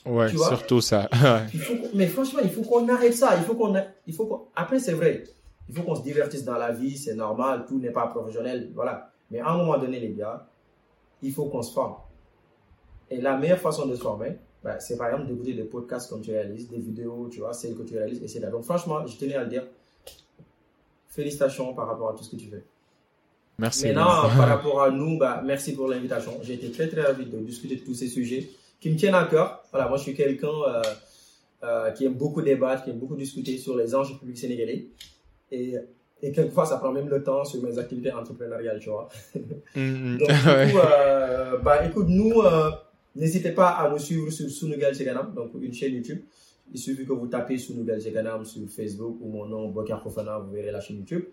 Ouais, surtout ça. mais franchement, il faut qu'on arrête ça. Il faut qu'on, il faut Après, c'est vrai. Il faut qu'on se divertisse dans la vie, c'est normal, tout n'est pas professionnel, voilà. Mais à un moment donné, les gars, il faut qu'on se forme. Et la meilleure façon de se former, bah, c'est par exemple d'écouter des podcasts comme tu réalises, des vidéos, tu vois, celles que tu réalises, etc. Donc franchement, je tenais à le dire, félicitations par rapport à tout ce que tu fais. Merci. Maintenant, par rapport à nous, bah, merci pour l'invitation. J'ai été très très ravi de discuter de tous ces sujets qui me tiennent à cœur. Voilà, moi je suis quelqu'un euh, euh, qui aime beaucoup débattre, qui aime beaucoup discuter sur les enjeux publics sénégalais. Et, et quelquefois, ça prend même le temps sur mes activités entrepreneuriales, tu vois. Mm, Donc, du coup, euh, bah, écoute, nous, n'hésitez pas à nous suivre sur Sunugal Seganam, donc une chaîne YouTube. Il suffit que vous tapez Sunugal Seganam sur Facebook ou mon nom, Bokar Fofana, vous verrez la chaîne YouTube.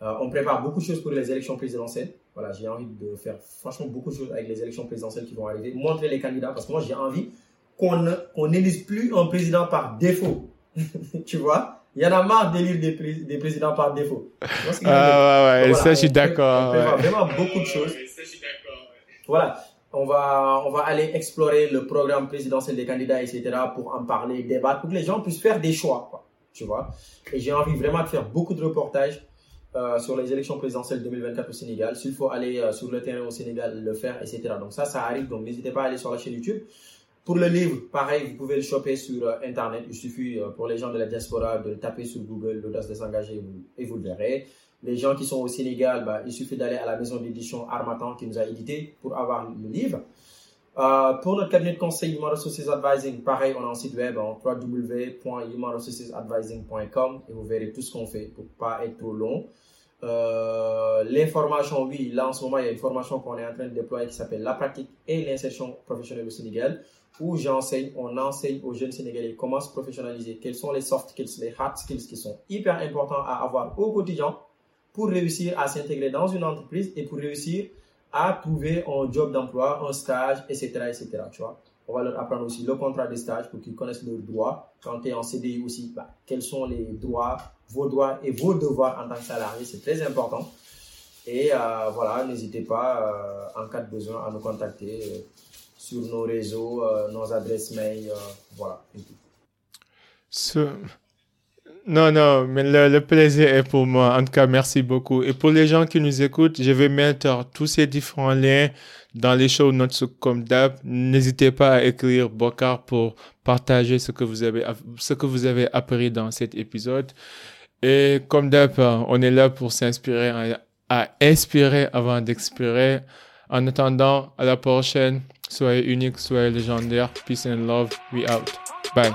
On prépare beaucoup de choses pour les élections présidentielles. Voilà, j'ai envie de faire franchement beaucoup de choses avec les élections présidentielles qui vont arriver. Montrer les candidats, parce que moi, j'ai envie qu'on qu'on n'élise plus un président par défaut. tu vois? Il y en a marre d'élire des, pré- des présidents par défaut. Ah ouais, ouais, ça je suis d'accord. On vraiment beaucoup de choses. Voilà, on va, on va aller explorer le programme présidentiel des candidats, etc., pour en parler, débattre, pour que les gens puissent faire des choix, quoi, tu vois? Et j'ai envie vraiment de faire beaucoup de reportages euh, sur les élections présidentielles 2024 au Sénégal. S'il faut aller euh, sur le terrain au Sénégal, le faire, etc. Donc ça, ça arrive, donc n'hésitez pas à aller sur la chaîne YouTube. Pour le livre, pareil, vous pouvez le choper sur euh, Internet. Il suffit pour les gens de la diaspora de le taper sur Google, l'audace de s'engager, et vous le verrez. Les gens qui sont au Sénégal, bah, il suffit d'aller à la maison d'édition Armatan qui nous a édité pour avoir le livre. Euh, pour notre cabinet de conseil Human Resources Advising, pareil, on a un site web en www.humanresourcesadvising.com et vous verrez tout ce qu'on fait pour pas être trop long. Euh, L'information, oui, là en ce moment, il y a une formation qu'on est en train de déployer qui s'appelle la pratique et l'insertion professionnelle au Sénégal, où j'enseigne, on enseigne aux jeunes Sénégalais comment se professionnaliser, quels sont les soft skills, les hard skills qui sont hyper importants à avoir au quotidien pour réussir à s'intégrer dans une entreprise et pour réussir à trouver un job d'emploi, un stage, etc., etc. Tu vois. On va leur apprendre aussi le contrat de stage pour qu'ils connaissent leurs droits. Quand tu es en CDI aussi, bah, quels sont les droits, vos droits et vos devoirs en tant que salarié, c'est très important. Et euh, voilà, n'hésitez pas, euh, en cas de besoin, à nous contacter euh, sur nos réseaux, nos adresses mail, voilà. et tout. Non, non, mais le, plaisir est pour moi. En tout cas, merci beaucoup. Et pour les gens qui nous écoutent, je vais mettre tous ces différents liens dans les show notes comme d'hab. N'hésitez pas à écrire Bokar pour partager ce que vous avez, ce que vous avez appris dans cet épisode. Et comme d'hab, on est là pour s'inspirer, à inspirer avant d'expirer. En attendant, à la prochaine. Soyez unique, soyez légendaire. Peace and love. We out. Bye.